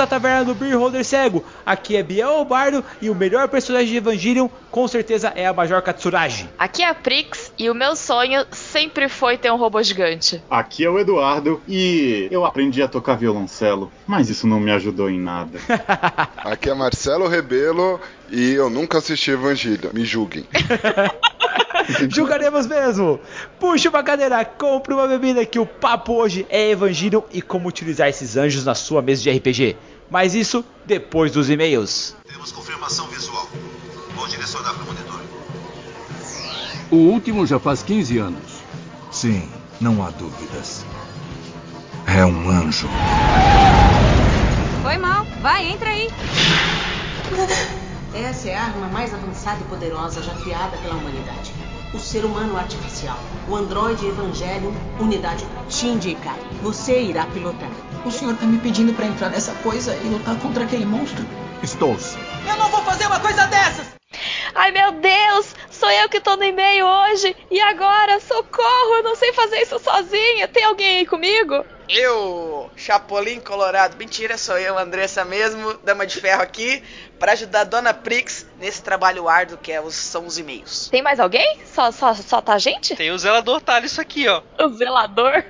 à Taverna do Beer Holder Cego. Aqui é Biel Bardo e o melhor personagem de Evangelion com certeza é a Major Katsuragi. Aqui é a Prix e o meu sonho sempre foi ter um robô gigante. Aqui é o Eduardo e eu aprendi a tocar violoncelo, mas isso não me ajudou em nada. Aqui é Marcelo Rebelo e eu nunca assisti Evangelion, me julguem. Julgaremos mesmo! Puxa uma cadeira, compre uma bebida que o papo hoje é Evangelion e como utilizar esses anjos na sua mesa de RPG. Mas isso depois dos e-mails. Temos confirmação visual. Bom diretor da Monitor. O último já faz 15 anos. Sim, não há dúvidas. É um anjo. Foi mal. Vai, entra aí. Essa é a arma mais avançada e poderosa já criada pela humanidade. O ser humano artificial. O androide Evangelho, unidade Shinji Kai. Você irá pilotar. O senhor tá me pedindo para entrar nessa coisa e lutar contra aquele monstro? Estou. Eu não vou fazer uma coisa dessas! Ai meu Deus, sou eu que tô no e-mail hoje e agora, socorro, eu não sei fazer isso sozinha. Tem alguém aí comigo? Eu, Chapolin Colorado. Mentira, sou eu, Andressa mesmo, dama de ferro aqui, para ajudar a Dona Prix nesse trabalho árduo que é os, são os e-mails. Tem mais alguém? Só, só, só tá a gente? Tem o zelador Thales aqui, ó. O zelador?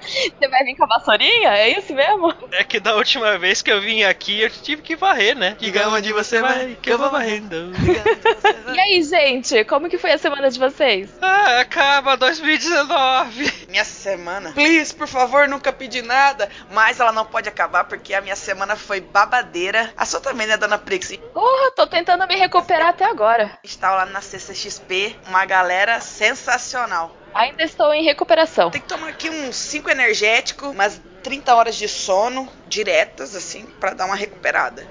Você vai vir com a vassourinha? É isso mesmo? É que da última vez que eu vim aqui eu tive que varrer, né? Diga onde você vai, que eu vou varrendo. E aí, gente, como que foi a semana de vocês? Ah, acaba 2019. Minha semana. Please, por favor, nunca pedi nada. Mas ela não pode acabar porque a minha semana foi babadeira. A sua também, né, dona Prix? Porra, tô tentando me recuperar até agora. Estava lá na CCXP, uma galera sensacional. Ainda estou em recuperação. Tem que tomar aqui uns 5 energéticos, umas 30 horas de sono diretas, assim, para dar uma recuperada.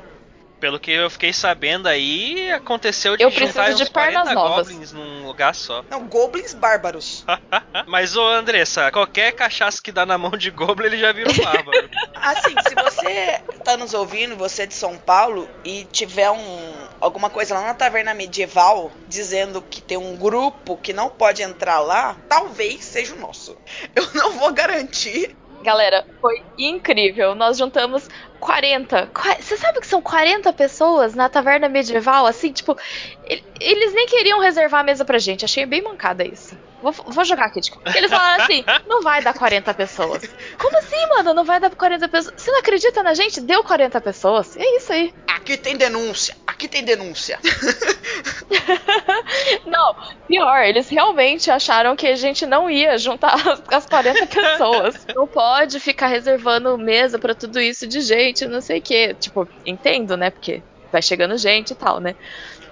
Pelo que eu fiquei sabendo aí, aconteceu de Eu juntar preciso de uns 40 pernas novas. goblins num lugar só. Não, goblins bárbaros. Mas, ô Andressa, qualquer cachaça que dá na mão de goblin, ele já vira um bárbaro. Assim, se você tá nos ouvindo, você é de São Paulo, e tiver um alguma coisa lá na taverna medieval dizendo que tem um grupo que não pode entrar lá, talvez seja o nosso. Eu não vou garantir. Galera, foi incrível. Nós juntamos 40. Qua- Você sabe que são 40 pessoas na taverna medieval? Assim, tipo, ele- eles nem queriam reservar a mesa pra gente. Achei bem mancada isso. Vou, vou jogar aqui. Tipo, eles falaram assim: não vai dar 40 pessoas. Como assim, mano? Não vai dar 40 pessoas? Você não acredita na gente? Deu 40 pessoas. É isso aí. Aqui tem denúncia, aqui tem denúncia. Não, pior, eles realmente acharam que a gente não ia juntar as, as 40 pessoas. Não pode ficar reservando mesa pra tudo isso de gente, não sei o quê. Tipo, entendo, né? Porque vai chegando gente e tal, né?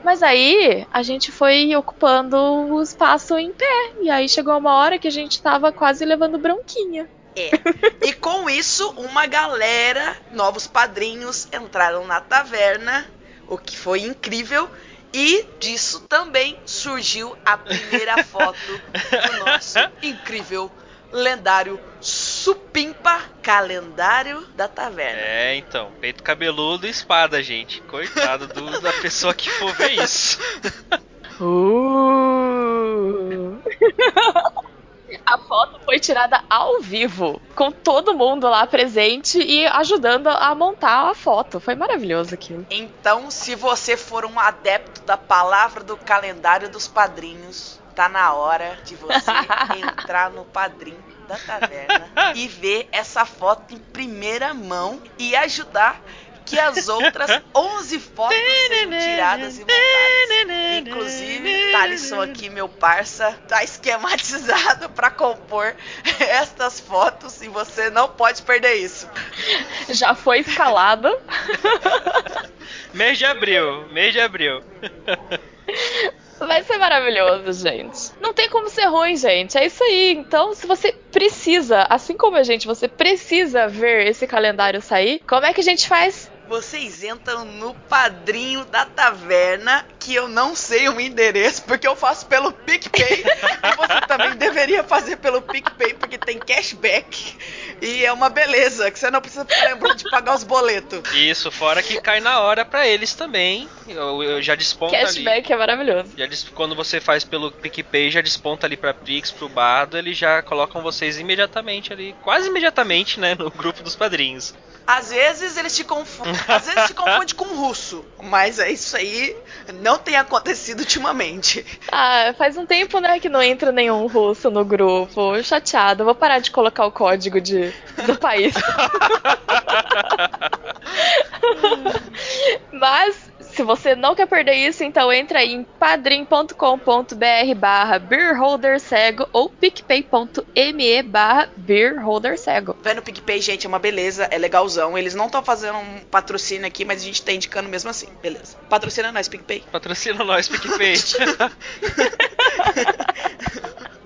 Mas aí a gente foi ocupando o espaço em pé. E aí chegou uma hora que a gente tava quase levando bronquinha. É. E com isso, uma galera, novos padrinhos, entraram na taverna, o que foi incrível. E disso também surgiu a primeira foto do nosso incrível, lendário, supimpa calendário da taverna. É, então, peito cabeludo e espada, gente. Coitado do- da pessoa que for ver isso. Uh. A foto foi tirada ao vivo, com todo mundo lá presente e ajudando a montar a foto. Foi maravilhoso aquilo. Então, se você for um adepto da palavra do calendário dos padrinhos, tá na hora de você entrar no padrinho da taverna e ver essa foto em primeira mão e ajudar que as outras 11 fotos sejam tiradas e montadas. Inclusive, Thalisson aqui, meu parça, tá esquematizado para compor estas fotos e você não pode perder isso. Já foi escalado. Mês de abril, mês de abril. Vai ser maravilhoso, gente. Não tem como ser ruim, gente. É isso aí. Então, se você precisa, assim como a gente, você precisa ver esse calendário sair, como é que a gente faz? Vocês entram no padrinho da taverna, que eu não sei o endereço, porque eu faço pelo PicPay. e você também deveria fazer pelo PicPay, porque tem cashback. E é uma beleza, que você não precisa ficar lembrando de pagar os boletos. Isso, fora que cai na hora pra eles também. Eu, eu já desponta ali. Cashback é maravilhoso. Já des- quando você faz pelo PicPay, já desponta ali pra Prix, pro Bardo, eles já colocam vocês imediatamente ali, quase imediatamente, né, no grupo dos padrinhos. Às vezes eles te confundem. Às vezes te confunde com russo. Mas é isso aí não tem acontecido ultimamente. Ah, faz um tempo, né, que não entra nenhum russo no grupo. Chateado. Vou parar de colocar o código de, do país. Mas, se você não quer perder isso, então entra aí em padrim.com.br barra beerholdercego ou picpay.me barra beerholdercego. Vai no PicPay, gente, é uma beleza, é legalzão. Eles não estão fazendo um patrocínio aqui, mas a gente tá indicando mesmo assim. Beleza. Patrocina nós, PicPay. Patrocina nós, PicPay.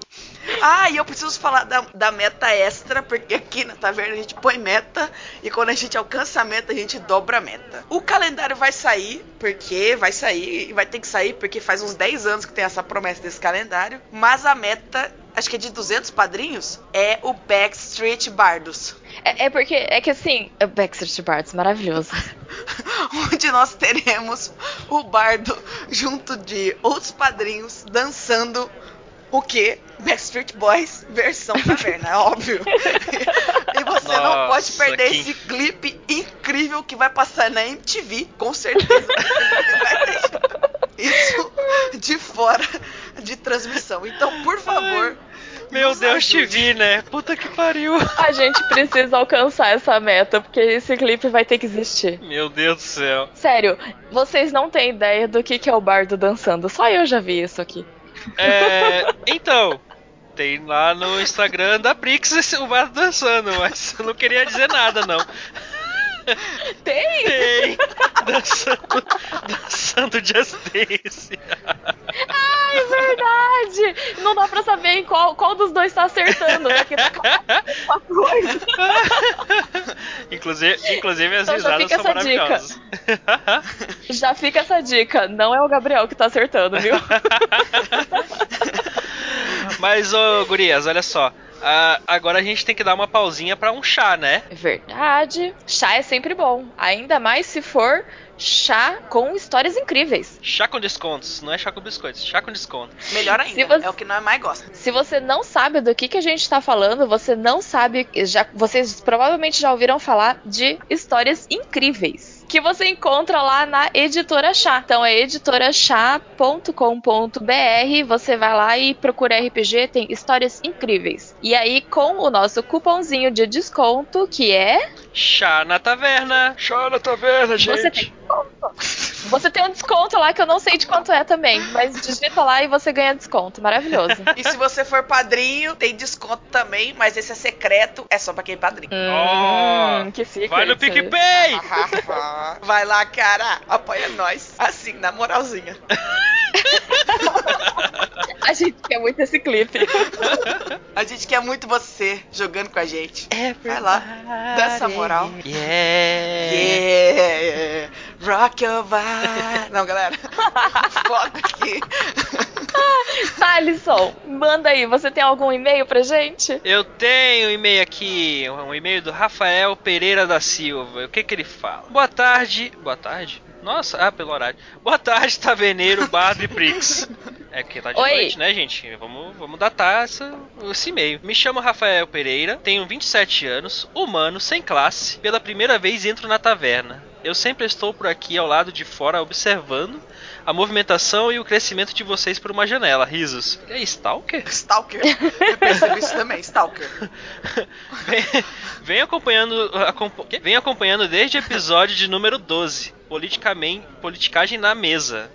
Ah, e eu preciso falar da, da meta extra, porque aqui na taverna a gente põe meta e quando a gente alcança a meta, a gente dobra a meta. O calendário vai sair, porque vai sair, e vai ter que sair, porque faz uns 10 anos que tem essa promessa desse calendário, mas a meta. Acho que é de 200 padrinhos, é o Backstreet Bardos. É, é porque, é que assim, o Backstreet Bards, maravilhoso. onde nós teremos o bardo junto de outros padrinhos dançando o que? Backstreet Boys versão taverna, é óbvio. e você não Nossa, pode perder que- esse clipe incrível que vai passar na MTV, com certeza. Isso de fora de transmissão. Então, por favor. Meu nos Deus, te vi, né? Puta que pariu. A gente precisa alcançar essa meta, porque esse clipe vai ter que existir. Meu Deus do céu. Sério, vocês não têm ideia do que, que é o bardo dançando. Só eu já vi isso aqui. É, então, tem lá no Instagram da Brix o bardo dançando, mas eu não queria dizer nada, não. Tem? Tem. Dançando, dançando Just Dance. Ai, é verdade! Não dá pra saber em qual, qual dos dois tá acertando, né? Que tá com a coisa. Inclusive, inclusive as Então risadas são essa dica. maravilhosas. Já fica essa dica. Não é o Gabriel que tá acertando, viu? Mas, ô, gurias, olha só. Ah, agora a gente tem que dar uma pausinha pra um chá, né? É verdade. Chá é sempre bom. Ainda mais se for chá com histórias incríveis. Chá com descontos, não é chá com biscoitos, chá com desconto. Melhor ainda, você- é o que nós mais gostamos. Se você não sabe do que, que a gente tá falando, você não sabe. Já, vocês provavelmente já ouviram falar de histórias incríveis. Que você encontra lá na editora Chá. Então é editorachá.com.br. Você vai lá e procura RPG, tem histórias incríveis. E aí, com o nosso cupomzinho de desconto, que é. Chá na taverna. Chá na taverna, Você tem Você tem um desconto lá que eu não sei de quanto é também, mas digita lá e você ganha desconto. Maravilhoso. E se você for padrinho, tem desconto também, mas esse é secreto, é só pra quem é padrinho. Hum, que secret. Vai no PicPay! Vai lá, cara, apoia nós. Assim, na moralzinha. A gente quer muito esse clipe. A gente quer muito você jogando com a gente. É Vai lá, dá essa moral. Yeah. Yeah, rock your body. Não, galera, foco aqui. Thalisson, manda aí, você tem algum e-mail pra gente? Eu tenho um e-mail aqui, um e-mail do Rafael Pereira da Silva. O que que ele fala? Boa tarde. Boa tarde? Nossa, ah, pelo horário. Boa tarde, Taverneiro, Bardo e Prix. É que tá de Oi. noite, né, gente? Vamos, vamos datar essa, esse e-mail. Me chamo Rafael Pereira, tenho 27 anos, humano, sem classe. Pela primeira vez entro na taverna. Eu sempre estou por aqui ao lado de fora observando a movimentação e o crescimento de vocês por uma janela. Risos. É Stalker? Stalker. Eu percebi isso também, Stalker. Vem, vem acompanhando, acompa- quê? vem acompanhando desde o episódio de número 12, politicamente, politicagem na mesa.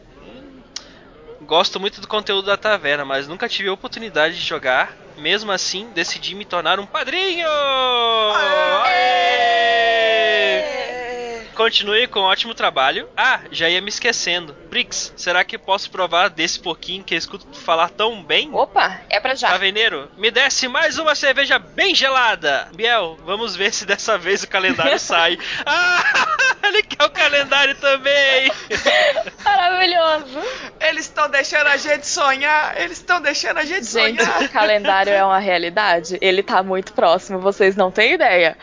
Gosto muito do conteúdo da taverna, mas nunca tive a oportunidade de jogar. Mesmo assim, decidi me tornar um padrinho! Aê! Continue com um ótimo trabalho. Ah, já ia me esquecendo. Brix, será que posso provar desse pouquinho que eu escuto falar tão bem? Opa, é pra já. Taverneiro, me desce mais uma cerveja bem gelada. Biel, vamos ver se dessa vez o calendário sai. Ah, ele quer o calendário também. Maravilhoso. Ele Eles estão deixando a gente sonhar. Eles estão deixando a gente, Gente, sonhar. o calendário é uma realidade. Ele tá muito próximo, vocês não têm ideia.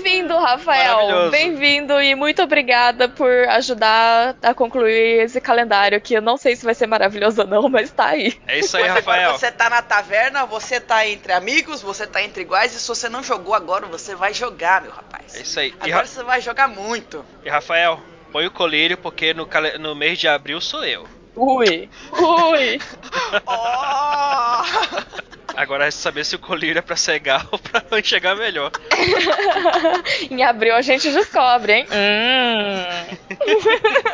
Bem-vindo, Rafael. Bem-vindo e muito obrigada por ajudar a concluir esse calendário que eu não sei se vai ser maravilhoso ou não, mas tá aí. É isso aí, Mas Rafael. agora você tá na taverna, você tá entre amigos, você tá entre iguais, e se você não jogou agora, você vai jogar, meu rapaz. É isso aí. E, Agora Ra- você vai jogar muito. e Rafael, põe o colírio porque no, no mês de abril sou eu. Ui, ui. Oh! Agora é saber se o colírio é pra cegar ou pra enxergar melhor. em abril a gente descobre, hein? Hum.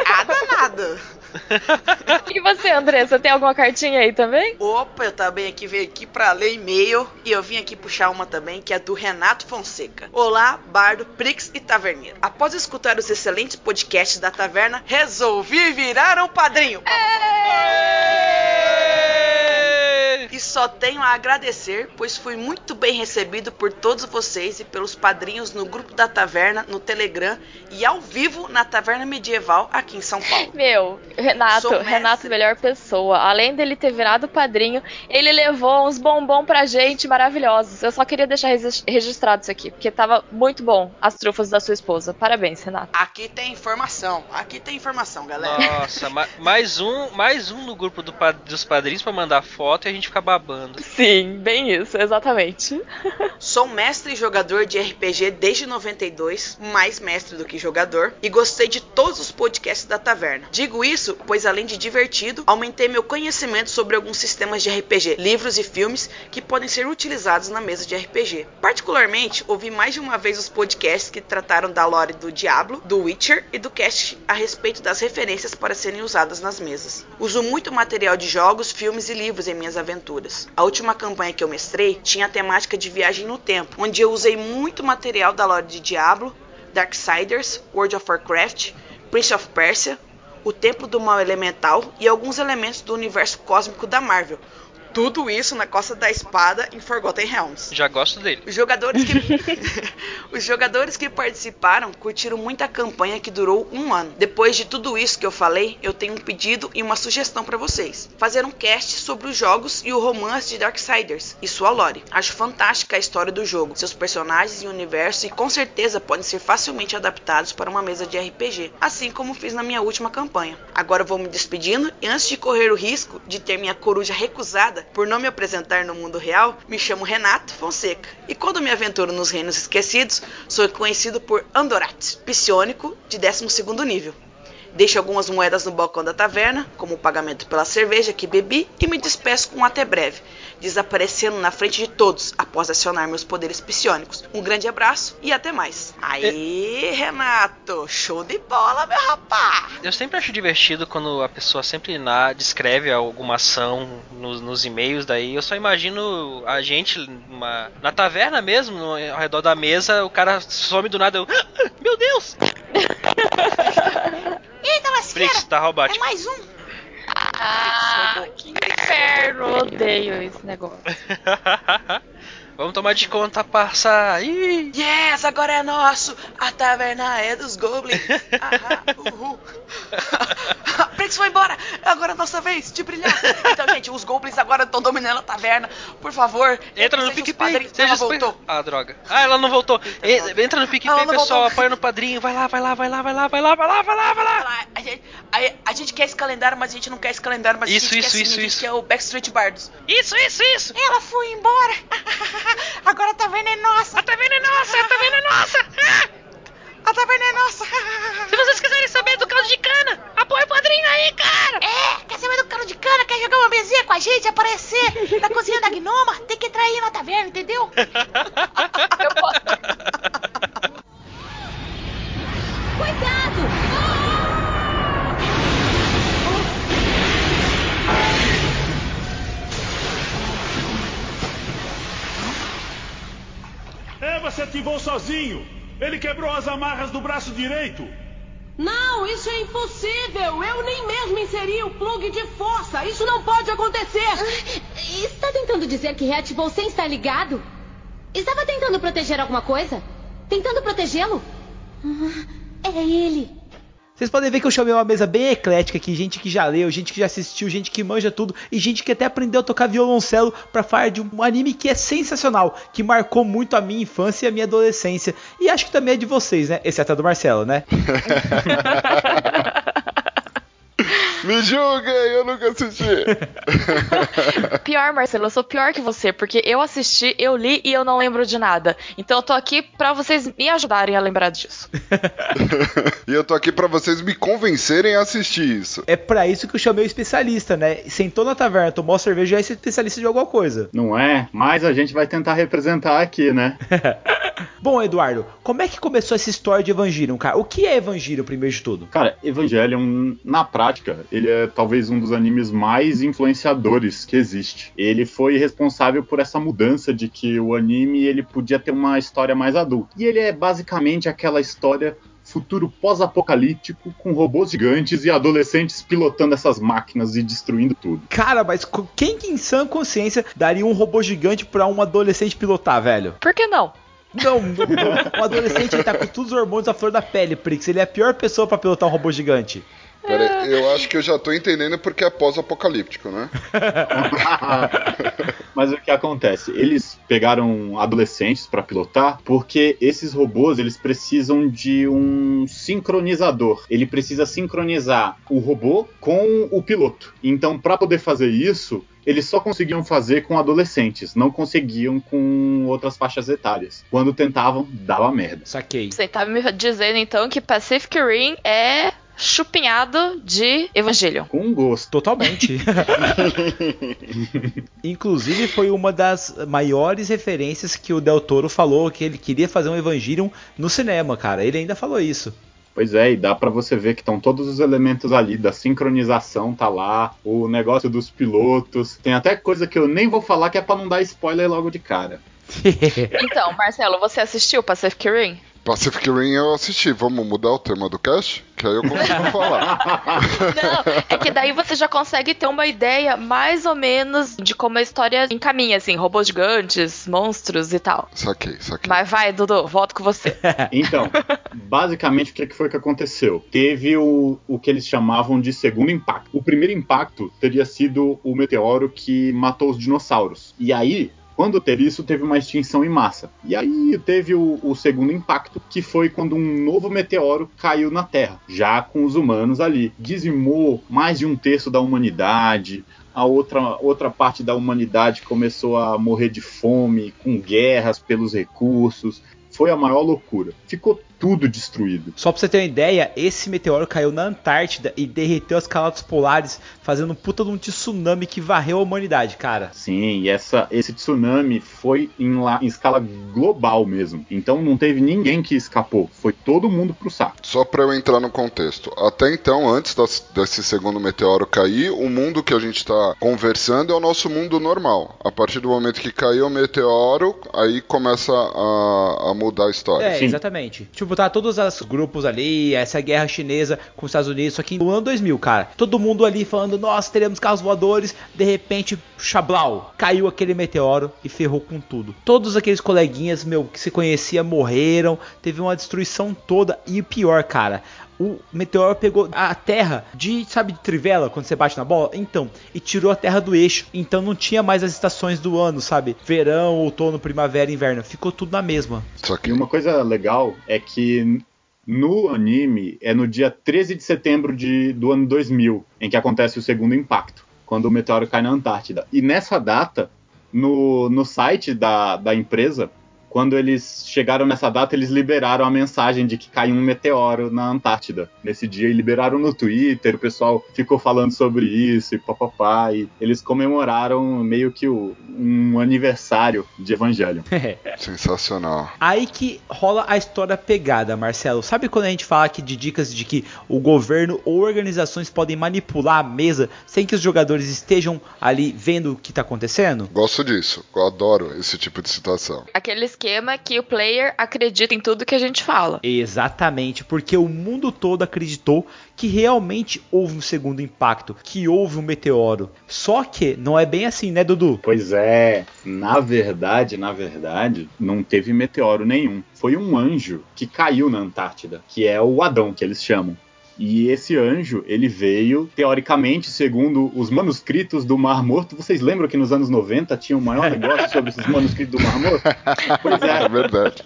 ah, danado. E você, Andressa, tem alguma cartinha aí também? Opa, eu também aqui veio aqui pra ler e-mail e eu vim aqui puxar uma também que é do Renato Fonseca. Olá, Bardo, Prix e Taverneiro. Após escutar os excelentes podcasts da Taverna, resolvi virar um padrinho. E só tenho a agradecer, pois fui muito bem recebido por todos vocês e pelos padrinhos no grupo da Taverna, no Telegram e ao vivo na Taverna Medieval aqui em São Paulo. Meu, Renato. Renato, melhor pessoa. Além dele ter virado padrinho, ele levou uns bombom pra gente maravilhosos. Eu só queria deixar regis- registrado isso aqui, porque tava muito bom as trufas da sua esposa. Parabéns, Renato. Aqui tem informação, aqui tem informação, galera. Nossa, ma- mais um, mais um no grupo do pa- dos padrinhos pra mandar foto e a gente fica babando. Sim, bem isso, exatamente. Sou mestre e jogador de RPG desde 92, mais mestre do que jogador, e gostei de todos os podcasts da taverna. Digo isso, pois além de divertido, aumentei meu conhecimento sobre alguns sistemas de RPG, livros e filmes que podem ser utilizados na mesa de RPG. Particularmente, ouvi mais de uma vez os podcasts que trataram da lore do Diablo, do Witcher e do cast a respeito das referências para serem usadas nas mesas. Uso muito material de jogos, filmes e livros em minhas aventuras. A última campanha que eu mestrei tinha a temática de viagem no tempo, onde eu usei muito material da lore de Diablo, Darksiders, World of Warcraft, Prince of Persia, o Templo do Mal Elemental e alguns elementos do universo cósmico da Marvel. Tudo isso na Costa da Espada em Forgotten Realms. Já gosto dele. Os jogadores que os jogadores que participaram curtiram muito a campanha que durou um ano. Depois de tudo isso que eu falei, eu tenho um pedido e uma sugestão para vocês: fazer um cast sobre os jogos e o romance de Darksiders e sua lore. Acho fantástica a história do jogo, seus personagens e universo e com certeza podem ser facilmente adaptados para uma mesa de RPG, assim como fiz na minha última campanha. Agora vou me despedindo e antes de correr o risco de ter minha coruja recusada por não me apresentar no mundo real, me chamo Renato Fonseca. E quando me aventuro nos reinos esquecidos, sou conhecido por Andorat, psionico de 12º nível. Deixo algumas moedas no balcão da taverna, como pagamento pela cerveja que bebi, e me despeço com um até breve, desaparecendo na frente de todos após acionar meus poderes psionicos. Um grande abraço e até mais. Aí, Renato, show de bola, meu rapá! Eu sempre acho divertido quando a pessoa sempre na, descreve alguma ação nos, nos e-mails, daí eu só imagino a gente numa- na taverna mesmo, no- ao redor da mesa, o cara some do nada, eu, "Ah, meu Deus! Frix, tá roubado. É mais um! Ah, que inferno! Odeio esse negócio. Vamos tomar de conta, parça. Ih, Yes, agora é nosso! A taverna é dos goblins! Ahá, uhul! Prix foi embora! Agora é nossa vez de brilhar! Então, gente, os goblins agora estão dominando a taverna. Por favor, entra no PicPay. Ela voltou. Ah, droga. Ah, ela não voltou. E- entra no PicPay, pessoal. voltou. Apoia no padrinho. Vai lá, vai lá, vai lá, vai lá, vai lá, vai lá, vai lá, vai lá. A gente, a, a gente quer esse calendário, mas a gente não quer esse calendário, mas Isso, a gente isso, quer isso, sim, a gente isso. quer o Backstreet Bardos. Isso, isso, isso. Ela foi embora! Agora a taverna é nossa! A taverna é nossa, a taverna é nossa. Ah! A taverna é nossa! Se vocês quiserem saber do caldo de cana, apoia o padrinho aí, cara. É, quer saber do cara de cana? Quer jogar uma mesinha com a gente? Aparecer na cozinha da Gnoma? Tem que entrar aí na taverna, entendeu? Eu posso... É, você ativou sozinho. Ele quebrou as amarras do braço direito. Não, isso é impossível. Eu nem mesmo inseri o plug de força. Isso não pode acontecer. Está tentando dizer que reativou sem estar ligado? Estava tentando proteger alguma coisa? Tentando protegê-lo? Ah, É ele. Vocês podem ver que eu chamei uma mesa bem eclética aqui, gente que já leu, gente que já assistiu, gente que manja tudo e gente que até aprendeu a tocar violoncelo para falar de um anime que é sensacional, que marcou muito a minha infância e a minha adolescência. E acho que também é de vocês, né? Exceto a do Marcelo, né? Me julguem, eu nunca assisti. Pior, Marcelo, eu sou pior que você, porque eu assisti, eu li e eu não lembro de nada. Então eu tô aqui pra vocês me ajudarem a lembrar disso. e eu tô aqui pra vocês me convencerem a assistir isso. É pra isso que eu chamei o especialista, né? Sentou na taverna, tomou cerveja e é especialista de alguma coisa. Não é? Mas a gente vai tentar representar aqui, né? Bom, Eduardo, como é que começou essa história de Evangelion, cara? O que é Evangelion, primeiro de tudo? Cara, Evangelion, na prática, ele é talvez um dos animes mais influenciadores que existe. Ele foi responsável por essa mudança de que o anime ele podia ter uma história mais adulta. E ele é basicamente aquela história futuro pós-apocalíptico com robôs gigantes e adolescentes pilotando essas máquinas e destruindo tudo. Cara, mas quem que em sã consciência daria um robô gigante para um adolescente pilotar, velho? Por que não? Não, o adolescente ele tá com todos os hormônios à flor da pele, Prix. Ele é a pior pessoa para pilotar um robô gigante. Pera, eu acho que eu já tô entendendo porque é pós-apocalíptico, né? Mas o que acontece? Eles pegaram adolescentes para pilotar porque esses robôs eles precisam de um sincronizador. Ele precisa sincronizar o robô com o piloto. Então, para poder fazer isso, eles só conseguiam fazer com adolescentes, não conseguiam com outras faixas etárias. Quando tentavam, dava merda. Saquei. Você tá me dizendo então que Pacific Rim é chupinhado de Evangelion. Com gosto. Totalmente. Inclusive foi uma das maiores referências que o Del Toro falou que ele queria fazer um Evangelion no cinema, cara. Ele ainda falou isso. Pois é, e dá para você ver que estão todos os elementos ali da sincronização tá lá, o negócio dos pilotos, tem até coisa que eu nem vou falar que é para não dar spoiler logo de cara. então, Marcelo, você assistiu Pacific Rim? Pacific Rim eu assisti. Vamos mudar o tema do cast? Que aí eu consigo falar. Não, é que daí você já consegue ter uma ideia mais ou menos de como a história encaminha, assim, robôs gigantes, monstros e tal. Saquei, saquei. Mas vai, Dudu, volto com você. Então, basicamente o que foi que aconteceu? Teve o, o que eles chamavam de segundo impacto. O primeiro impacto teria sido o meteoro que matou os dinossauros. E aí, quando teve isso, teve uma extinção em massa. E aí teve o, o, segundo impacto, que foi quando um novo meteoro caiu na Terra, já com os humanos ali. Dizimou mais de um terço da humanidade. A outra, outra parte da humanidade começou a morrer de fome, com guerras pelos recursos. Foi a maior loucura. Ficou tudo destruído. Só pra você ter uma ideia, esse meteoro caiu na Antártida e derreteu as calotas polares, fazendo um puta de um tsunami que varreu a humanidade, cara. Sim, e essa, esse tsunami foi em, lá, em escala global mesmo. Então não teve ninguém que escapou. Foi todo mundo pro saco. Só pra eu entrar no contexto. Até então, antes das, desse segundo meteoro cair, o mundo que a gente tá conversando é o nosso mundo normal. A partir do momento que caiu o meteoro, aí começa a, a mudar a história. É, Sim. exatamente. Tipo, tá todos os grupos ali, essa guerra chinesa com os Estados Unidos, só que no ano 2000, cara. Todo mundo ali falando, nossa, teremos carros voadores. De repente, chablau, caiu aquele meteoro e ferrou com tudo. Todos aqueles coleguinhas, meu, que se conhecia morreram. Teve uma destruição toda. E pior, cara, o meteoro pegou a terra de, sabe, de trivela, quando você bate na bola? Então, e tirou a terra do eixo. Então não tinha mais as estações do ano, sabe? Verão, outono, primavera, inverno. Ficou tudo na mesma. Só que uma coisa legal é que no anime é no dia 13 de setembro de, do ano 2000 em que acontece o segundo impacto, quando o meteoro cai na Antártida. E nessa data, no, no site da, da empresa, quando eles chegaram nessa data, eles liberaram a mensagem de que caiu um meteoro na Antártida. Nesse dia, e liberaram no Twitter, o pessoal ficou falando sobre isso e papapá. E eles comemoraram meio que o, um aniversário de Evangelho. Sensacional. Aí que rola a história pegada, Marcelo. Sabe quando a gente fala aqui de dicas de que o governo ou organizações podem manipular a mesa sem que os jogadores estejam ali vendo o que está acontecendo? Gosto disso. Eu adoro esse tipo de situação. Aquele esquema que o player acredita em tudo que a gente fala. Exatamente, porque o mundo todo acreditou que realmente houve um segundo impacto, que houve um meteoro. Só que não é bem assim, né, Dudu? Pois é, na verdade, na verdade, não teve meteoro nenhum. Foi um anjo que caiu na Antártida, que é o Adão que eles chamam. E esse anjo, ele veio, teoricamente, segundo os manuscritos do Mar Morto. Vocês lembram que nos anos 90 tinha o um maior negócio sobre esses manuscritos do Mar Morto? Pois é. É verdade.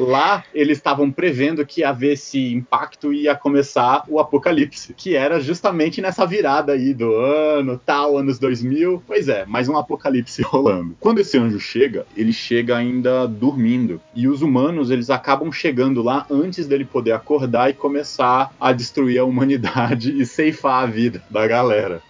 Lá, eles estavam prevendo que ia haver esse impacto e ia começar o apocalipse, que era justamente nessa virada aí do ano, tal, anos 2000. Pois é, mais um apocalipse rolando. Quando esse anjo chega, ele chega ainda dormindo. E os humanos, eles acabam chegando lá antes dele poder acordar e começar a destruir a humanidade e ceifar a vida da galera.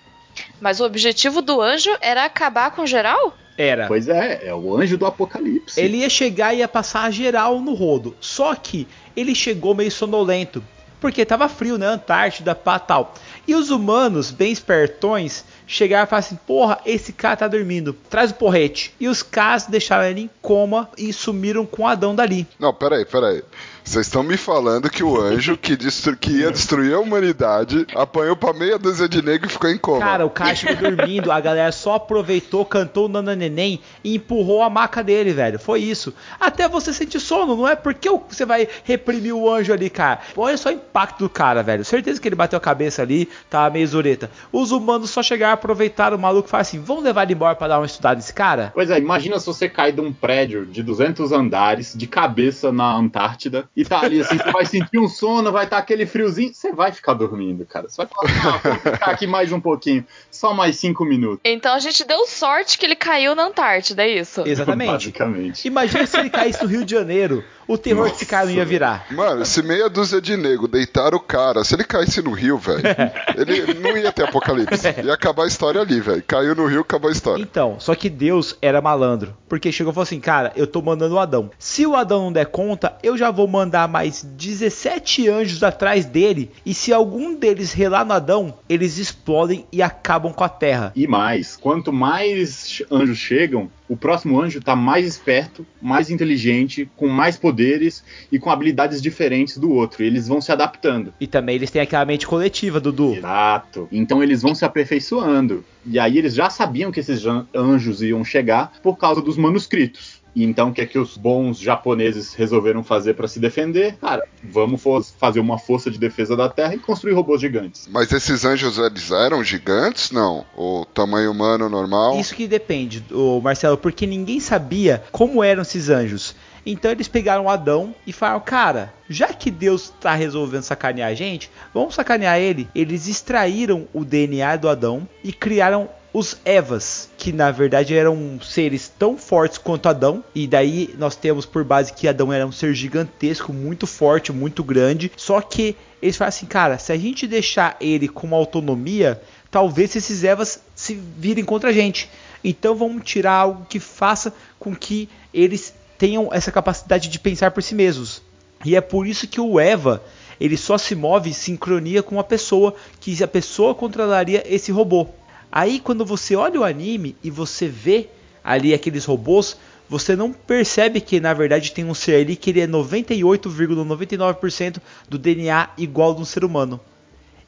Mas o objetivo do anjo era acabar com geral? Era. Pois é, é o anjo do apocalipse. Ele ia chegar e ia passar a geral no rodo. Só que ele chegou meio sonolento. Porque tava frio, né? Antártida, pá, tal. E os humanos, bem espertões, chegaram e falaram assim: Porra, esse cara tá dormindo, traz o porrete. E os caras deixaram ele em coma e sumiram com o Adão dali. Não, peraí, peraí. Vocês estão me falando que o anjo que, destru que ia destruir a humanidade apanhou pra meia dúzia de negro e ficou em coma. Cara, o cara chegou dormindo, a galera só aproveitou, cantou o Nana Neném e empurrou a maca dele, velho. Foi isso. Até você sentir sono, não é? Porque você vai reprimir o anjo ali, cara. Olha só o impacto do cara, velho. Certeza que ele bateu a cabeça ali, tava meio zureta. Os humanos só chegaram, aproveitaram o maluco e falaram assim: vamos levar ele embora pra dar uma estudada nesse cara? Pois é, imagina se você cair de um prédio de 200 andares, de cabeça na Antártida, e tá ali assim, você vai sentir um sono, vai estar tá aquele friozinho, você vai ficar dormindo, cara. Você vai falar, ah, vou ficar aqui mais um pouquinho, só mais cinco minutos. Então a gente deu sorte que ele caiu na Antártida, é isso? Exatamente. Basicamente. Imagina se ele caísse no Rio de Janeiro, o terror Nossa. desse cara não ia virar. Mano, se meia dúzia de nego deitaram o cara, se ele caísse no rio, velho, ele não ia ter apocalipse. Ia acabar a história ali, velho. Caiu no rio, acabou a história. Então, só que Deus era malandro. Porque chegou e falou assim, cara, eu tô mandando o Adão. Se o Adão não der conta, eu já vou mandar mais 17 anjos atrás dele. E se algum deles relar no Adão, eles explodem e acabam com a terra. E mais, quanto mais anjos chegam, o próximo anjo tá mais esperto, mais inteligente, com mais poderes e com habilidades diferentes do outro. E eles vão se adaptando. E também eles têm aquela mente coletiva, Dudu. Exato. Então eles vão se aperfeiçoando. E aí eles já sabiam que esses anjos iam chegar por causa dos manuscritos. E então, o que é que os bons japoneses resolveram fazer para se defender? Cara, vamos fazer uma força de defesa da Terra e construir robôs gigantes. Mas esses anjos, eles eram gigantes? Não. O tamanho humano normal? Isso que depende, o Marcelo, porque ninguém sabia como eram esses anjos. Então eles pegaram Adão e falaram: Cara, já que Deus está resolvendo sacanear a gente, vamos sacanear ele. Eles extraíram o DNA do Adão e criaram os Evas, que na verdade eram seres tão fortes quanto Adão, e daí nós temos por base que Adão era um ser gigantesco, muito forte, muito grande. Só que eles falam assim, cara, se a gente deixar ele com autonomia, talvez esses Evas se virem contra a gente. Então vamos tirar algo que faça com que eles tenham essa capacidade de pensar por si mesmos. E é por isso que o Eva ele só se move em sincronia com a pessoa, que a pessoa controlaria esse robô. Aí quando você olha o anime e você vê ali aqueles robôs, você não percebe que na verdade tem um ser ali que ele é 98,99% do DNA igual de um ser humano.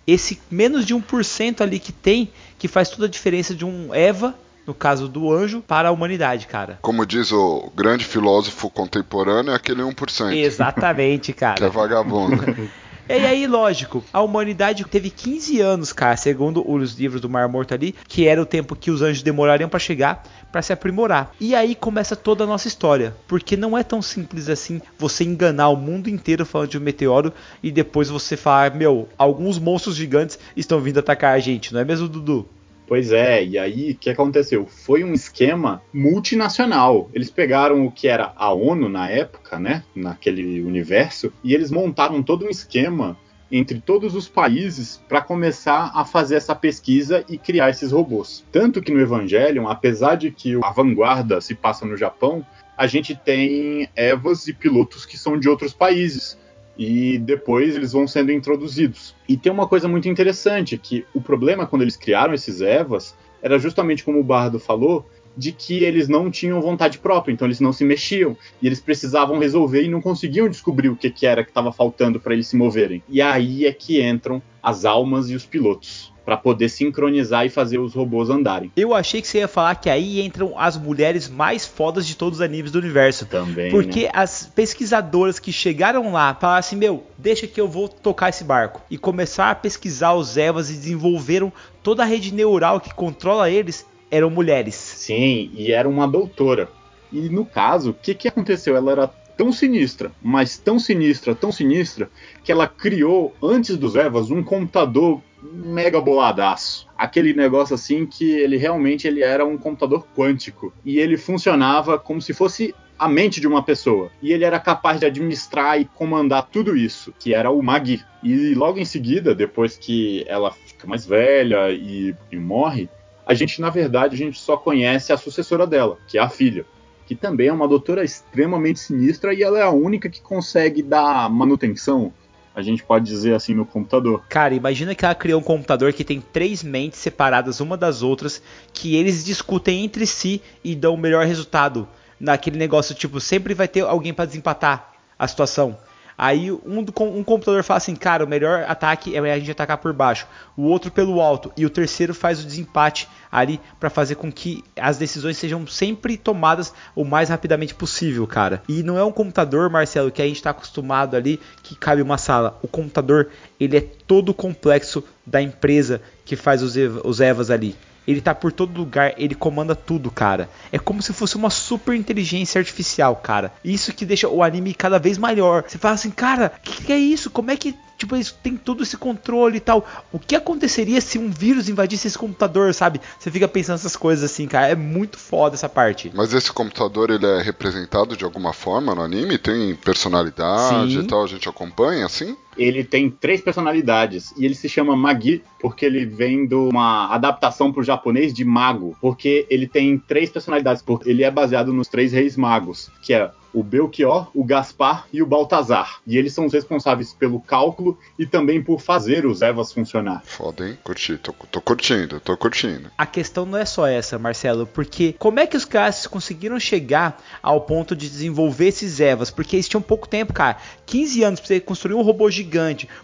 Esse menos de 1% ali que tem, que faz toda a diferença de um Eva no caso do anjo, para a humanidade, cara. Como diz o grande filósofo contemporâneo, é aquele 1%. Exatamente, cara. que é vagabundo. E aí, lógico, a humanidade teve 15 anos, cara, segundo os livros do Mar Morto ali, que era o tempo que os anjos demorariam para chegar, para se aprimorar. E aí começa toda a nossa história, porque não é tão simples assim você enganar o mundo inteiro falando de um meteoro e depois você falar, meu, alguns monstros gigantes estão vindo atacar a gente, não é mesmo, Dudu? Pois é, e aí o que aconteceu? Foi um esquema multinacional. Eles pegaram o que era a ONU na época, né? Naquele universo, e eles montaram todo um esquema entre todos os países para começar a fazer essa pesquisa e criar esses robôs. Tanto que no Evangelion, apesar de que a vanguarda se passa no Japão, a gente tem Evas e pilotos que são de outros países e depois eles vão sendo introduzidos. E tem uma coisa muito interessante, que o problema quando eles criaram esses Evas era justamente como o Bardo falou, de que eles não tinham vontade própria, então eles não se mexiam e eles precisavam resolver e não conseguiam descobrir o que, que era que estava faltando para eles se moverem. E aí é que entram as almas e os pilotos. Para poder sincronizar e fazer os robôs andarem. Eu achei que você ia falar que aí entram as mulheres mais fodas de todos os animes do universo. Também. Porque né? as pesquisadoras que chegaram lá falaram assim: Meu, deixa que eu vou tocar esse barco. E começaram a pesquisar os Evas e desenvolveram toda a rede neural que controla eles eram mulheres. Sim, e era uma doutora. E no caso, o que, que aconteceu? Ela era tão sinistra, mas tão sinistra, tão sinistra, que ela criou, antes dos Evas, um computador mega boladaço. Aquele negócio assim que ele realmente ele era um computador quântico. E ele funcionava como se fosse a mente de uma pessoa. E ele era capaz de administrar e comandar tudo isso, que era o Magi. E logo em seguida, depois que ela fica mais velha e, e morre, a gente, na verdade, a gente só conhece a sucessora dela, que é a filha. Que também é uma doutora extremamente sinistra e ela é a única que consegue dar manutenção a gente pode dizer assim no computador. Cara, imagina que ela criou um computador que tem três mentes separadas uma das outras, que eles discutem entre si e dão o melhor resultado. Naquele negócio, tipo, sempre vai ter alguém para desempatar a situação. Aí um, um computador fala assim, cara, o melhor ataque é a gente atacar por baixo, o outro pelo alto e o terceiro faz o desempate ali para fazer com que as decisões sejam sempre tomadas o mais rapidamente possível, cara. E não é um computador, Marcelo, que a gente está acostumado ali que cabe uma sala. O computador ele é todo complexo da empresa que faz os Evas ali. Ele tá por todo lugar, ele comanda tudo, cara. É como se fosse uma super inteligência artificial, cara. Isso que deixa o anime cada vez maior. Você fala assim, cara, o que, que é isso? Como é que Tipo, eles têm todo esse controle e tal. O que aconteceria se um vírus invadisse esse computador, sabe? Você fica pensando essas coisas assim, cara. É muito foda essa parte. Mas esse computador, ele é representado de alguma forma no anime? Tem personalidade Sim. e tal? A gente acompanha assim? Ele tem três personalidades e ele se chama Magi porque ele vem de uma adaptação para o japonês de mago, porque ele tem três personalidades, porque ele é baseado nos três reis magos, que é o Belchior, o Gaspar e o Baltazar. E eles são os responsáveis pelo cálculo e também por fazer os Evas funcionar. Foda, hein? Curti, tô, tô curtindo, tô curtindo. A questão não é só essa, Marcelo, porque como é que os caras conseguiram chegar ao ponto de desenvolver esses Evas? Porque eles tinham pouco tempo, cara. 15 anos pra você construir um robô gigante,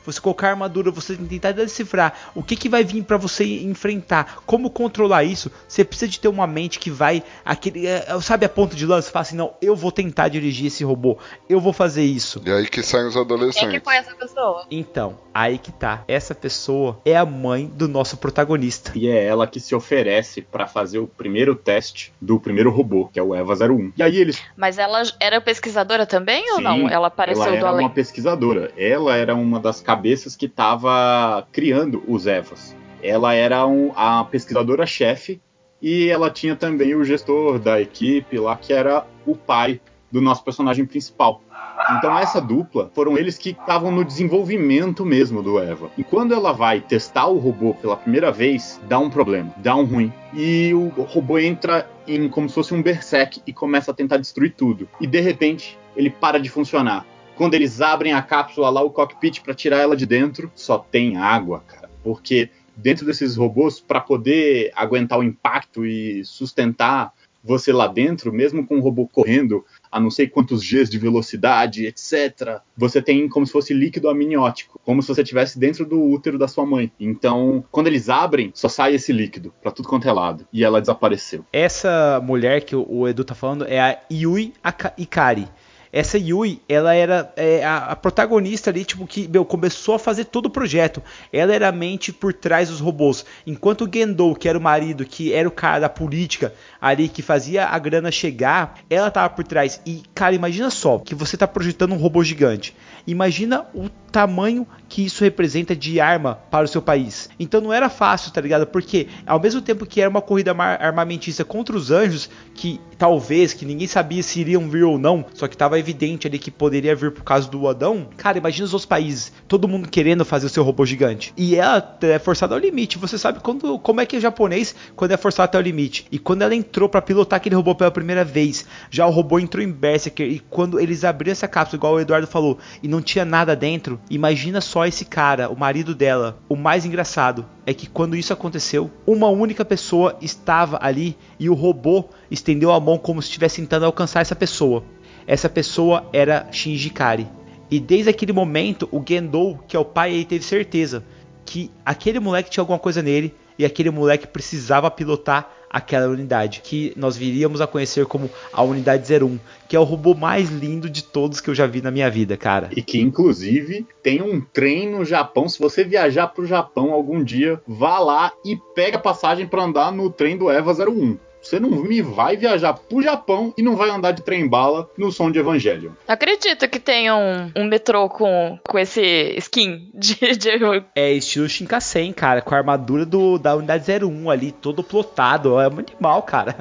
você colocar armadura, você tentar decifrar o que, que vai vir para você enfrentar, como controlar isso. Você precisa de ter uma mente que vai, aquele, é, sabe a ponta de lança? Fala assim, não, eu vou tentar dirigir esse robô. Eu vou fazer isso. E aí que saem os adolescentes. Quem que foi essa pessoa? Então, aí que tá. Essa pessoa é a mãe do nosso protagonista. E é ela que se oferece para fazer o primeiro teste do primeiro robô, que é o Eva 01. E aí eles. Mas ela era pesquisadora também Sim, ou não? Ela apareceu ela do era além? uma pesquisadora. Ela era uma das cabeças que estava criando os Evas. Ela era um, a pesquisadora-chefe e ela tinha também o gestor da equipe lá, que era o pai do nosso personagem principal. Então essa dupla foram eles que estavam no desenvolvimento mesmo do Eva. E quando ela vai testar o robô pela primeira vez, dá um problema, dá um ruim. E o robô entra em como se fosse um berserk e começa a tentar destruir tudo. E de repente, ele para de funcionar. Quando eles abrem a cápsula lá, o cockpit para tirar ela de dentro, só tem água, cara. Porque dentro desses robôs, para poder aguentar o impacto e sustentar você lá dentro, mesmo com o robô correndo a não sei quantos Gs de velocidade, etc., você tem como se fosse líquido amniótico, como se você estivesse dentro do útero da sua mãe. Então, quando eles abrem, só sai esse líquido para tudo quanto é lado. E ela desapareceu. Essa mulher que o Edu tá falando é a Yui Ikari essa Yui, ela era é, a, a, protagonista ali, tipo, que meu, começou a fazer todo o projeto. Ela era a mente por trás dos robôs. Enquanto o Gendo, que era o marido, que era o cara da política ali, que fazia a grana chegar, ela tava por trás. E, cara, imagina só, que você tá projetando um robô gigante. Imagina o tamanho que isso representa de arma para o seu país. Então não era fácil, tá ligado? Porque ao mesmo tempo que era uma corrida armamentista contra os anjos, que talvez, que ninguém sabia se iriam vir ou não, só que estava evidente ali que poderia vir por causa do Adão. Cara, imagina os outros países, todo mundo querendo fazer o seu robô gigante. E ela é forçada ao limite. Você sabe quando, como é que é japonês quando é forçado até o limite. E quando ela entrou para pilotar aquele robô pela primeira vez, já o robô entrou em Berserker e quando eles abriram essa cápsula, igual o Eduardo falou, e não tinha nada dentro, imagina só esse cara, o marido dela. O mais engraçado é que quando isso aconteceu, uma única pessoa estava ali e o robô estendeu a mão como se estivesse tentando alcançar essa pessoa. Essa pessoa era Shinji Kari. E desde aquele momento, o Gendou, que é o pai, ele teve certeza que aquele moleque tinha alguma coisa nele e aquele moleque precisava pilotar aquela unidade, que nós viríamos a conhecer como a Unidade 01, que é o robô mais lindo de todos que eu já vi na minha vida, cara. E que, inclusive, tem um trem no Japão. Se você viajar pro Japão algum dia, vá lá e pega passagem para andar no trem do EVA 01. Você não me vai viajar pro Japão e não vai andar de trem-bala no som de Evangelho. Acredito que tenha um, um metrô com, com esse skin de, de... É estilo Shinkansen, cara, com a armadura do, da unidade 01 ali, todo plotado. É um animal, cara.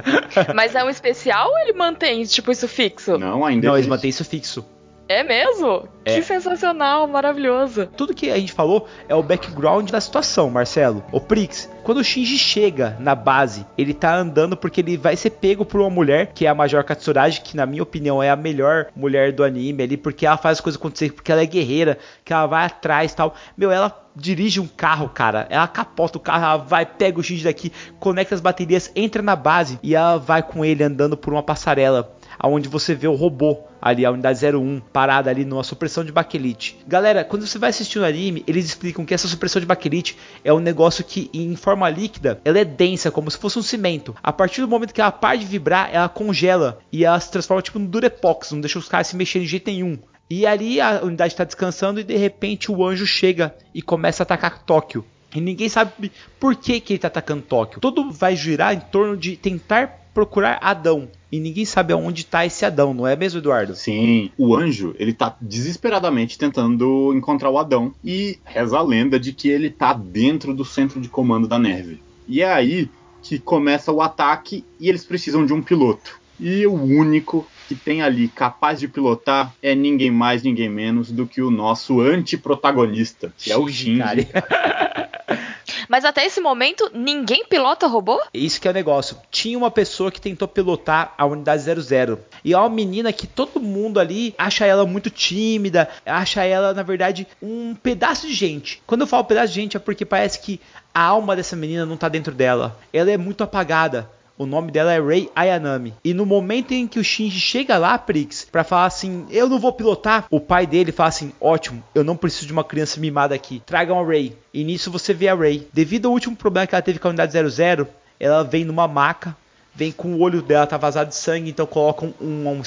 Mas é um especial ou ele mantém, tipo, isso fixo? Não, ainda Não, é eles mantêm isso fixo. É mesmo? É. Que sensacional, maravilhoso. Tudo que a gente falou é o background da situação, Marcelo. O Prix, quando o Shinji chega na base, ele tá andando porque ele vai ser pego por uma mulher, que é a Major Katsuragi, que na minha opinião é a melhor mulher do anime ali, porque ela faz as coisas acontecerem, porque ela é guerreira, que ela vai atrás e tal. Meu, ela dirige um carro, cara. Ela capota o carro, ela vai, pega o Shinji daqui, conecta as baterias, entra na base e ela vai com ele andando por uma passarela aonde você vê o robô ali, a unidade 01, parada ali numa supressão de baquelite. Galera, quando você vai assistir o anime, eles explicam que essa supressão de baquelite é um negócio que em forma líquida, ela é densa, como se fosse um cimento. A partir do momento que ela para de vibrar, ela congela e ela se transforma tipo no Durepox, não deixa os caras se mexerem de jeito nenhum. E ali a unidade está descansando e de repente o anjo chega e começa a atacar Tóquio. E ninguém sabe por que, que ele está atacando Tóquio. Tudo vai girar em torno de tentar procurar Adão. E ninguém sabe aonde está esse Adão, não é mesmo, Eduardo? Sim, o anjo, ele tá desesperadamente tentando encontrar o Adão. E reza a lenda de que ele tá dentro do centro de comando da Nerve. E é aí que começa o ataque e eles precisam de um piloto. E o único que tem ali capaz de pilotar é ninguém mais, ninguém menos do que o nosso antiprotagonista, que é o Shinji. Mas até esse momento, ninguém pilota robô? Isso que é o negócio. Tinha uma pessoa que tentou pilotar a unidade 00. E é uma menina que todo mundo ali acha ela muito tímida, acha ela, na verdade, um pedaço de gente. Quando eu falo pedaço de gente é porque parece que a alma dessa menina não tá dentro dela. Ela é muito apagada. O nome dela é Rei Ayanami. E no momento em que o Shinji chega lá, Prix, para falar assim: Eu não vou pilotar, o pai dele fala assim: Ótimo, eu não preciso de uma criança mimada aqui. Tragam a Rei. E nisso você vê a Rei. Devido ao último problema que ela teve com a unidade 00, ela vem numa maca, vem com o olho dela, tá vazado de sangue, então colocam um, um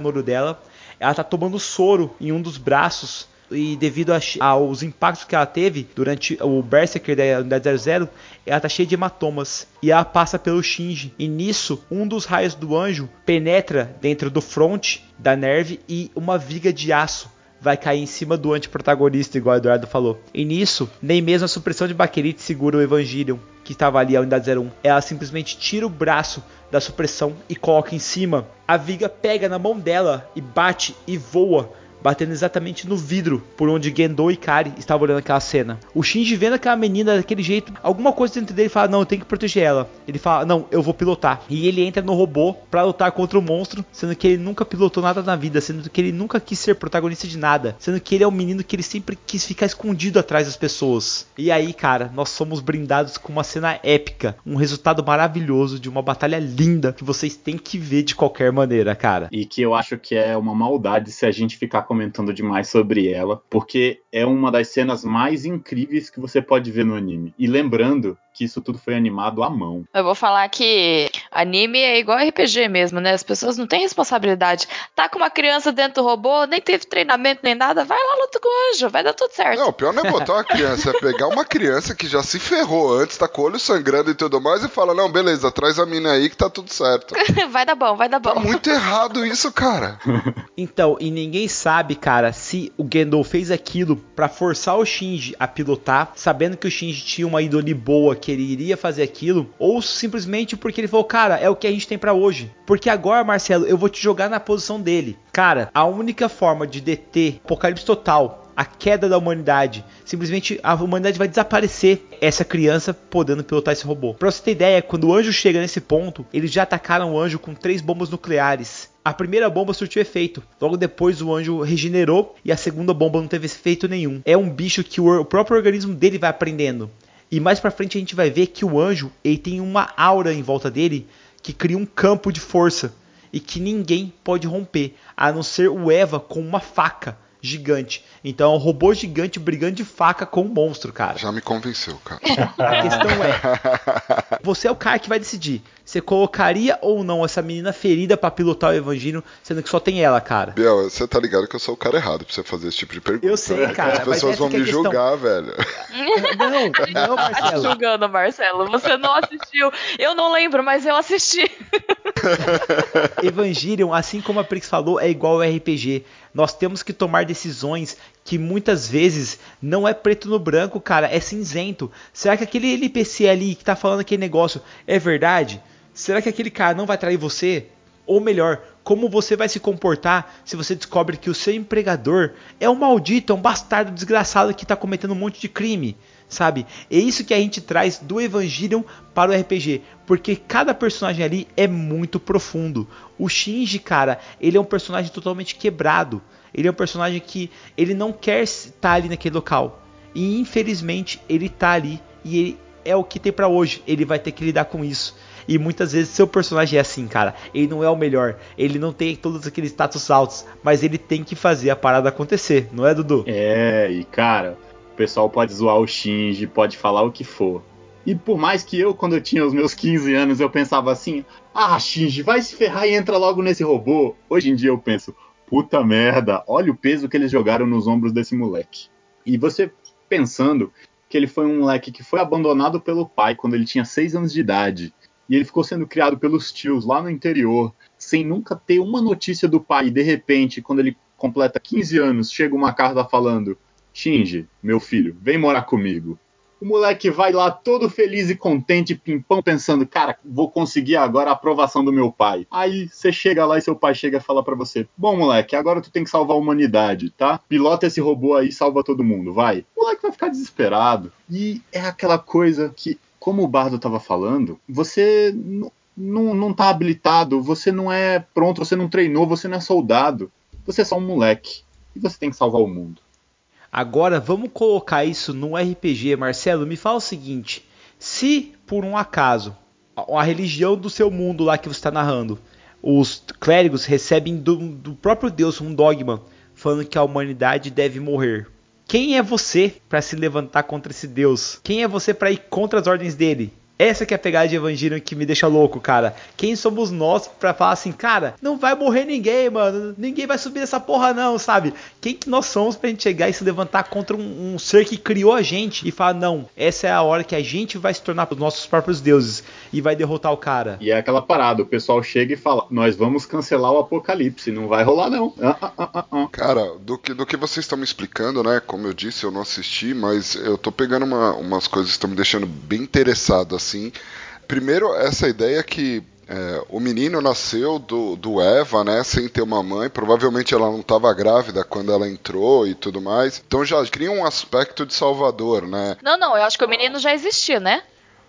no olho dela. Ela tá tomando soro em um dos braços e devido a, aos impactos que ela teve durante o Berserker da Unidade 00, ela tá cheia de hematomas. E ela passa pelo Shinji. E nisso, um dos raios do anjo penetra dentro do front da Nerve e uma viga de aço vai cair em cima do antiprotagonista, igual o Eduardo falou. E nisso, nem mesmo a supressão de Baquelite segura o Evangelion, que estava ali, a unidade 01. Ela simplesmente tira o braço da supressão e coloca em cima. A viga pega na mão dela e bate e voa batendo exatamente no vidro por onde Gendo e Kari estavam olhando aquela cena. O Shinji vendo aquela menina daquele jeito, alguma coisa dentro dele fala: Não, eu tenho que proteger ela. Ele fala: Não, eu vou pilotar. E ele entra no robô para lutar contra o monstro, sendo que ele nunca pilotou nada na vida, sendo que ele nunca quis ser protagonista de nada, sendo que ele é um menino que ele sempre quis ficar escondido atrás das pessoas. E aí, cara, nós somos brindados com uma cena épica, um resultado maravilhoso de uma batalha linda que vocês têm que ver de qualquer maneira, cara. E que eu acho que é uma maldade se a gente ficar comentando demais sobre ela, porque é uma das cenas mais incríveis que você pode ver no anime. E lembrando que isso tudo foi animado à mão. Eu vou falar que anime é igual RPG mesmo, né? As pessoas não têm responsabilidade. Tá com uma criança dentro do robô, nem teve treinamento nem nada, vai lá luta com o anjo, vai dar tudo certo. Não, o pior não é botar uma criança, é pegar uma criança que já se ferrou antes, tá com o olho sangrando e tudo mais, e fala: Não, beleza, traz a mina aí que tá tudo certo. vai dar bom, vai dar bom. Tá muito errado isso, cara. Então, e ninguém sabe, cara, se o Gendo fez aquilo para forçar o Shinji a pilotar, sabendo que o Shinji tinha uma ídole boa que ele iria fazer aquilo, ou simplesmente porque ele falou, cara, é o que a gente tem para hoje. Porque agora, Marcelo, eu vou te jogar na posição dele. Cara, a única forma de deter apocalipse total, a queda da humanidade, simplesmente a humanidade vai desaparecer. Essa criança podendo pilotar esse robô. Pra você ter ideia, quando o anjo chega nesse ponto, eles já atacaram o anjo com três bombas nucleares. A primeira bomba surtiu efeito. Logo depois o anjo regenerou e a segunda bomba não teve efeito nenhum. É um bicho que o próprio organismo dele vai aprendendo. E mais pra frente a gente vai ver que o anjo ele tem uma aura em volta dele que cria um campo de força e que ninguém pode romper, a não ser o Eva com uma faca. Gigante. Então é um robô gigante brigando de faca com um monstro, cara. Já me convenceu, cara. A questão é: você é o cara que vai decidir. Você colocaria ou não essa menina ferida pra pilotar o Evangelho, sendo que só tem ela, cara? Biel, você tá ligado que eu sou o cara errado pra você fazer esse tipo de pergunta. Eu sei, cara. As pessoas vão é me questão. julgar, velho. Não, não, Tá Marcelo. julgando, Marcelo. Você não assistiu. Eu não lembro, mas eu assisti. Evangelion, assim como a Prix falou, é igual ao RPG. Nós temos que tomar decisões que muitas vezes não é preto no branco, cara, é cinzento. Será que aquele NPC ali que tá falando aquele negócio é verdade? Será que aquele cara não vai trair você? Ou melhor, como você vai se comportar se você descobre que o seu empregador é um maldito, é um bastardo desgraçado que tá cometendo um monte de crime? Sabe? É isso que a gente traz do Evangelion para o RPG, porque cada personagem ali é muito profundo. O Shinji, cara, ele é um personagem totalmente quebrado. Ele é um personagem que ele não quer estar ali naquele local. E infelizmente ele tá ali e ele é o que tem para hoje. Ele vai ter que lidar com isso. E muitas vezes seu personagem é assim, cara. Ele não é o melhor. Ele não tem todos aqueles status altos. Mas ele tem que fazer a parada acontecer, não é, Dudu? É, e cara, pessoal pode zoar o Shinji, pode falar o que for. E por mais que eu, quando eu tinha os meus 15 anos, eu pensava assim: ah, Shinji, vai se ferrar e entra logo nesse robô. Hoje em dia eu penso: puta merda, olha o peso que eles jogaram nos ombros desse moleque. E você pensando que ele foi um moleque que foi abandonado pelo pai quando ele tinha 6 anos de idade. E ele ficou sendo criado pelos tios lá no interior, sem nunca ter uma notícia do pai. E de repente, quando ele completa 15 anos, chega uma carta falando: Shinji, meu filho, vem morar comigo. O moleque vai lá todo feliz e contente, pimpão, pensando, cara, vou conseguir agora a aprovação do meu pai. Aí você chega lá e seu pai chega e fala para você: Bom, moleque, agora tu tem que salvar a humanidade, tá? Pilota esse robô aí salva todo mundo, vai. O moleque vai ficar desesperado. E é aquela coisa que, como o Bardo tava falando, você não, não tá habilitado, você não é pronto, você não treinou, você não é soldado. Você é só um moleque. E você tem que salvar o mundo. Agora vamos colocar isso no RPG, Marcelo. Me fala o seguinte: se por um acaso a religião do seu mundo lá que você está narrando, os clérigos recebem do, do, próprio Deus um dogma falando que a humanidade deve morrer. Quem é você para se levantar contra esse Deus? Quem é você para ir contra as ordens dele? Essa que é a pegada de Evangelho que me deixa louco, cara. Quem somos nós pra falar assim, cara, não vai morrer ninguém, mano. Ninguém vai subir essa porra, não, sabe? Quem que nós somos pra gente chegar e se levantar contra um, um ser que criou a gente e falar, não, essa é a hora que a gente vai se tornar os nossos próprios deuses e vai derrotar o cara. E é aquela parada, o pessoal chega e fala, nós vamos cancelar o apocalipse, não vai rolar, não. Ah, ah, ah, cara, do que, do que vocês estão me explicando, né? Como eu disse, eu não assisti, mas eu tô pegando uma, umas coisas que estão me deixando bem interessado, assim assim. Primeiro, essa ideia que é, o menino nasceu do, do Eva, né, sem ter uma mãe. Provavelmente ela não estava grávida quando ela entrou e tudo mais. Então já cria um aspecto de Salvador, né? Não, não, eu acho que o menino já existia, né?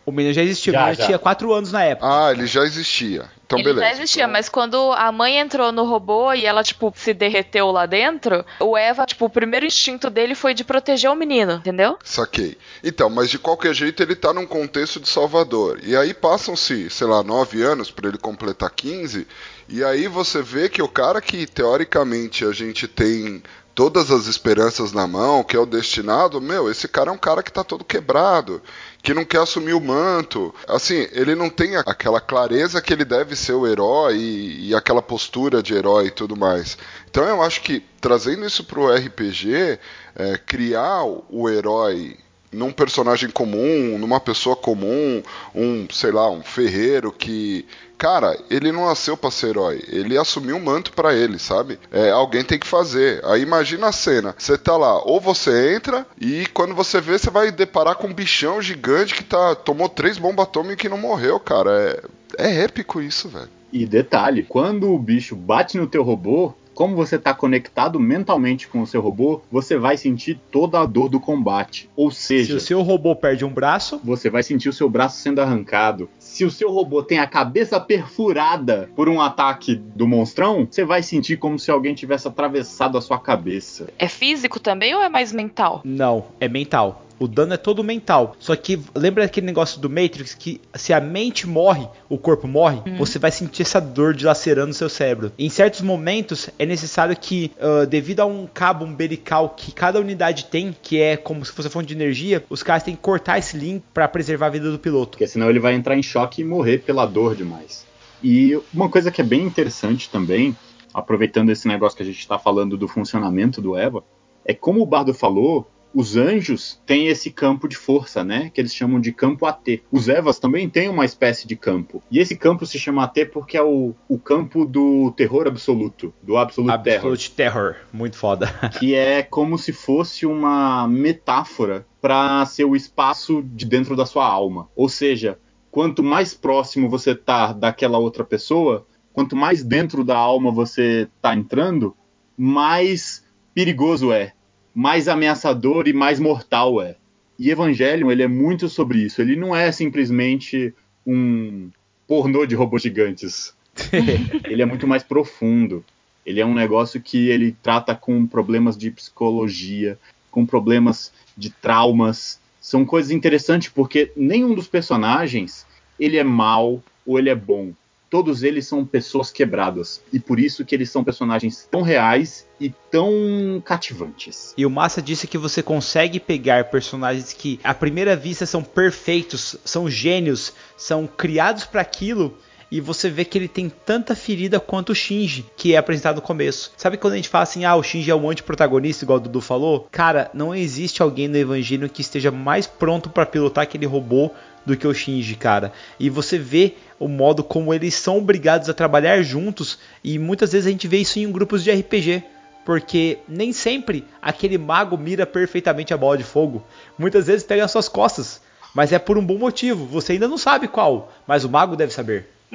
O menino já existia, já, o menino já. tinha 4 anos na época. Ah, ele já existia. Então, ele beleza. já existia, então... mas quando a mãe entrou no robô e ela, tipo, se derreteu lá dentro, o Eva, tipo, o primeiro instinto dele foi de proteger o menino, entendeu? Saquei. Então, mas de qualquer jeito ele tá num contexto de Salvador. E aí passam-se, sei lá, nove anos para ele completar 15. E aí você vê que o cara que teoricamente a gente tem todas as esperanças na mão, que é o destinado, meu, esse cara é um cara que tá todo quebrado que não quer assumir o manto. Assim, ele não tem aquela clareza que ele deve ser o herói e, e aquela postura de herói e tudo mais. Então eu acho que trazendo isso pro RPG, é, criar o herói num personagem comum, numa pessoa comum, um, sei lá, um ferreiro que cara, ele não nasceu pra ser herói. Ele assumiu um manto para ele, sabe? É, alguém tem que fazer. Aí imagina a cena. Você tá lá, ou você entra e quando você vê, você vai deparar com um bichão gigante que tá tomou três bombas atômicas e não morreu, cara. É, é épico isso, velho. E detalhe, quando o bicho bate no teu robô, como você está conectado mentalmente com o seu robô, você vai sentir toda a dor do combate. Ou seja, se o seu robô perde um braço, você vai sentir o seu braço sendo arrancado. Se o seu robô tem a cabeça perfurada por um ataque do monstrão, você vai sentir como se alguém tivesse atravessado a sua cabeça. É físico também ou é mais mental? Não, é mental. O dano é todo mental. Só que lembra aquele negócio do Matrix que se a mente morre, o corpo morre, Uhum. você vai sentir essa dor dilacerando o seu cérebro. Em certos momentos é necessário que, ah, devido a um cabo umbilical que cada unidade tem, que é como se fosse fonte de energia, os caras têm que cortar esse link para preservar a vida do piloto. Porque senão ele vai entrar em choque e morrer pela dor demais. E uma coisa que é bem interessante também, aproveitando esse negócio que a gente está falando do funcionamento do Eva, é como o Bardo falou, os anjos têm esse campo de força, né? Que eles chamam de campo AT. Os Evas também têm uma espécie de campo. E esse campo se chama AT porque é o, o campo do terror absoluto, do Absolute, Terror. Absolute Terror, muito foda. que é como se fosse uma metáfora para ser o espaço de dentro da sua alma. Ou seja, quanto mais próximo você tá daquela outra pessoa, quanto mais dentro da alma você tá entrando, mais perigoso é, mais ameaçador e mais mortal é. E Evangelion, ele é muito sobre isso. Ele não é simplesmente um pornô de robôs gigantes. ele é muito mais profundo. Ele é um negócio que ele trata com problemas de psicologia, com problemas de traumas. São coisas interessantes porque nenhum dos personagens ele é mal ou ele é bom. Todos eles são pessoas quebradas e por isso que eles são personagens tão reais e tão cativantes. E o Massa disse que você consegue pegar personagens que à primeira vista são perfeitos, são gênios, são criados para aquilo e você vê que ele tem tanta ferida quanto o Shinji, que é apresentado no começo. Sabe quando a gente fala assim, ah, o Shinji é um antiprotagonista, igual o Dudu falou? Cara, não existe alguém no Evangelho que esteja mais pronto para pilotar aquele robô do que o Shinji, cara. E você vê o modo como eles são obrigados a trabalhar juntos e muitas vezes a gente vê isso em grupos de RPG. Porque nem sempre aquele mago mira perfeitamente a bola de fogo. Muitas vezes pega nas suas costas. Mas é por um bom motivo. Você ainda não sabe qual. Mas o mago deve saber.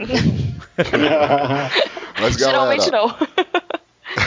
Mas, galera, Geralmente não.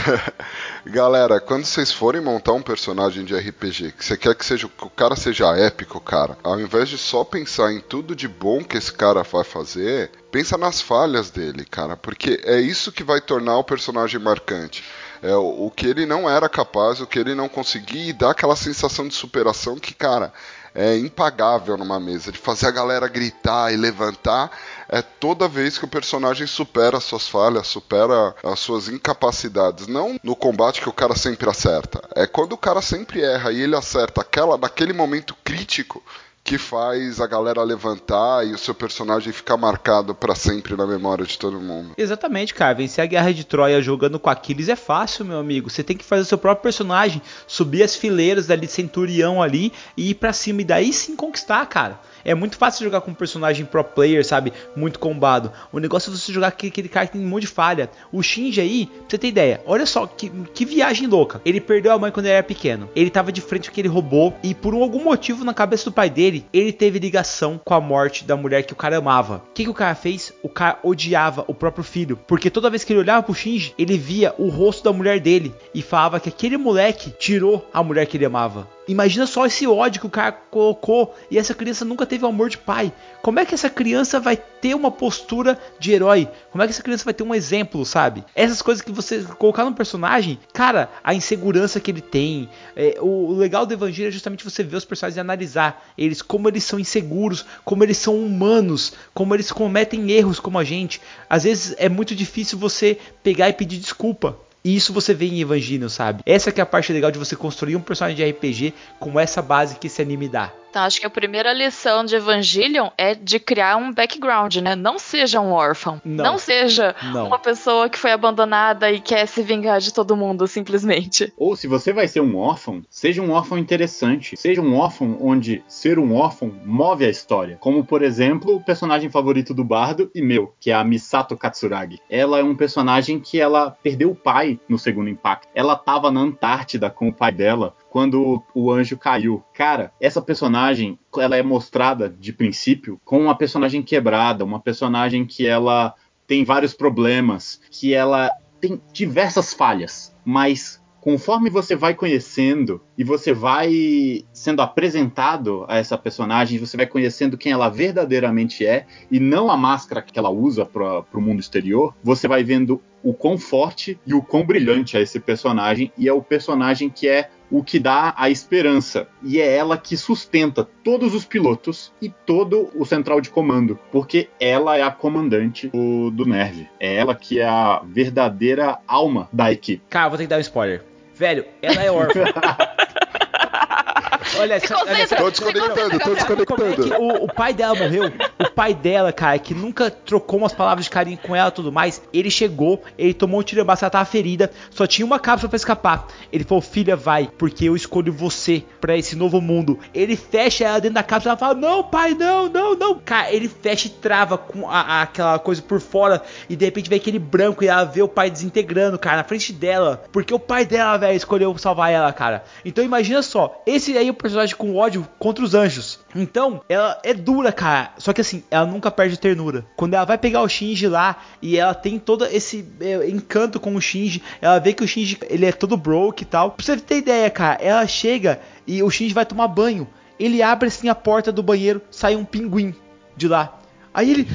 Galera, quando vocês forem montar um personagem de RPG, que você quer que, seja, que o cara seja épico, cara, ao invés de só pensar em tudo de bom que esse cara vai fazer, pensa nas falhas dele, cara, porque é isso que vai tornar o personagem marcante. É o, o que ele não era capaz, o que ele não conseguia e dá aquela sensação de superação que, cara, é impagável numa mesa, de fazer a galera gritar e levantar, é toda vez que o personagem supera suas falhas, supera as suas incapacidades. Não no combate que o cara sempre acerta, é quando o cara sempre erra e ele acerta aquela naquele momento crítico que faz a galera levantar e o seu personagem ficar marcado para sempre na memória de todo mundo. Exatamente, cara. Vencer a guerra de Troia jogando com Aquiles é fácil, meu amigo. Você tem que fazer o seu próprio personagem, subir as fileiras ali de centurião ali e ir pra cima e daí sim conquistar, cara. É muito fácil jogar com um personagem pro player, sabe? Muito combado. O negócio é você jogar com aquele cara que tem um monte de falha. O Shinji aí, pra você ter ideia, olha só que, que viagem louca. Ele perdeu a mãe quando ele era pequeno. Ele tava de frente com aquele robô e por algum motivo na cabeça do pai dele, ele teve ligação com a morte da mulher que o cara amava. O que, que o cara fez? O cara odiava o próprio filho. Porque toda vez que ele olhava pro Shinji, ele via o rosto da mulher dele e falava que aquele moleque tirou a mulher que ele amava. Imagina só esse ódio que o cara colocou e essa criança nunca teve amor de pai. Como é que essa criança vai ter uma postura de herói? Como é que essa criança vai ter um exemplo, sabe? Essas coisas que você colocar no personagem, cara, a insegurança que ele tem. É, o legal do Evangelho é justamente você ver os personagens e analisar eles, como eles são inseguros, como eles são humanos, como eles cometem erros como a gente. Às vezes é muito difícil você pegar e pedir desculpa. E isso você vê em Evangelho, sabe? Essa que é a parte legal de você construir um personagem de RPG com essa base que esse anime dá. Então, acho que a primeira lição de Evangelion é de criar um background, né? Não seja um órfão. Não. Não, seja Não. uma pessoa que foi abandonada e quer se vingar de todo mundo, simplesmente. Ou se você vai ser um órfão, seja um órfão interessante. Seja um órfão onde ser um órfão move a história. Como, por exemplo, o personagem favorito do bardo e meu, que é a Misato Katsuragi. Ela é um personagem que ela perdeu o pai no segundo impacto. Ela tava na Antártida com o pai dela quando o anjo caiu. Cara, essa personagem, ela é mostrada de princípio como uma personagem quebrada, uma personagem que ela tem vários problemas, que ela tem diversas falhas, mas conforme você vai conhecendo e você vai sendo apresentado a essa personagem, você vai conhecendo quem ela verdadeiramente é e não a máscara que ela usa para o mundo exterior, você vai vendo o quão forte e o quão brilhante é esse personagem e é o personagem que é o que dá a esperança. E é ela que sustenta todos os pilotos e todo o central de comando. Porque ela é a comandante do, do Nerve. É ela que é a verdadeira alma da equipe. Cara, vou ter que dar um spoiler. Velho, ela é órfã. Olha, só, olha só, Tô desconectando, tô desconectando. o, o pai dela morreu. O pai dela, cara, que nunca trocou umas palavras de carinho com ela e tudo mais. Ele chegou, ele tomou um tiro de ela tava ferida. Só tinha uma cápsula pra escapar. Ele falou: Filha, vai, porque eu escolho você pra esse novo mundo. Ele fecha ela dentro da cápsula. Ela fala: Não, pai, não, não, não. Cara, ele fecha e trava com a- a- aquela coisa por fora. E de repente vem aquele branco e ela vê o pai desintegrando, cara, na frente dela. Porque o pai dela, velho, escolheu salvar ela, cara. Então imagina só: esse aí é o personagem com ódio contra os anjos. Então, ela é dura, cara. Só que assim, ela nunca perde ternura. Quando ela vai pegar o Shinji lá e ela tem todo esse é, encanto com o Shinji, ela vê que o Shinji ele é todo broke e tal. Pra você ter ideia, cara, ela chega e o Shinji vai tomar banho. Ele abre assim a porta do banheiro, sai um pinguim de lá. Aí ele,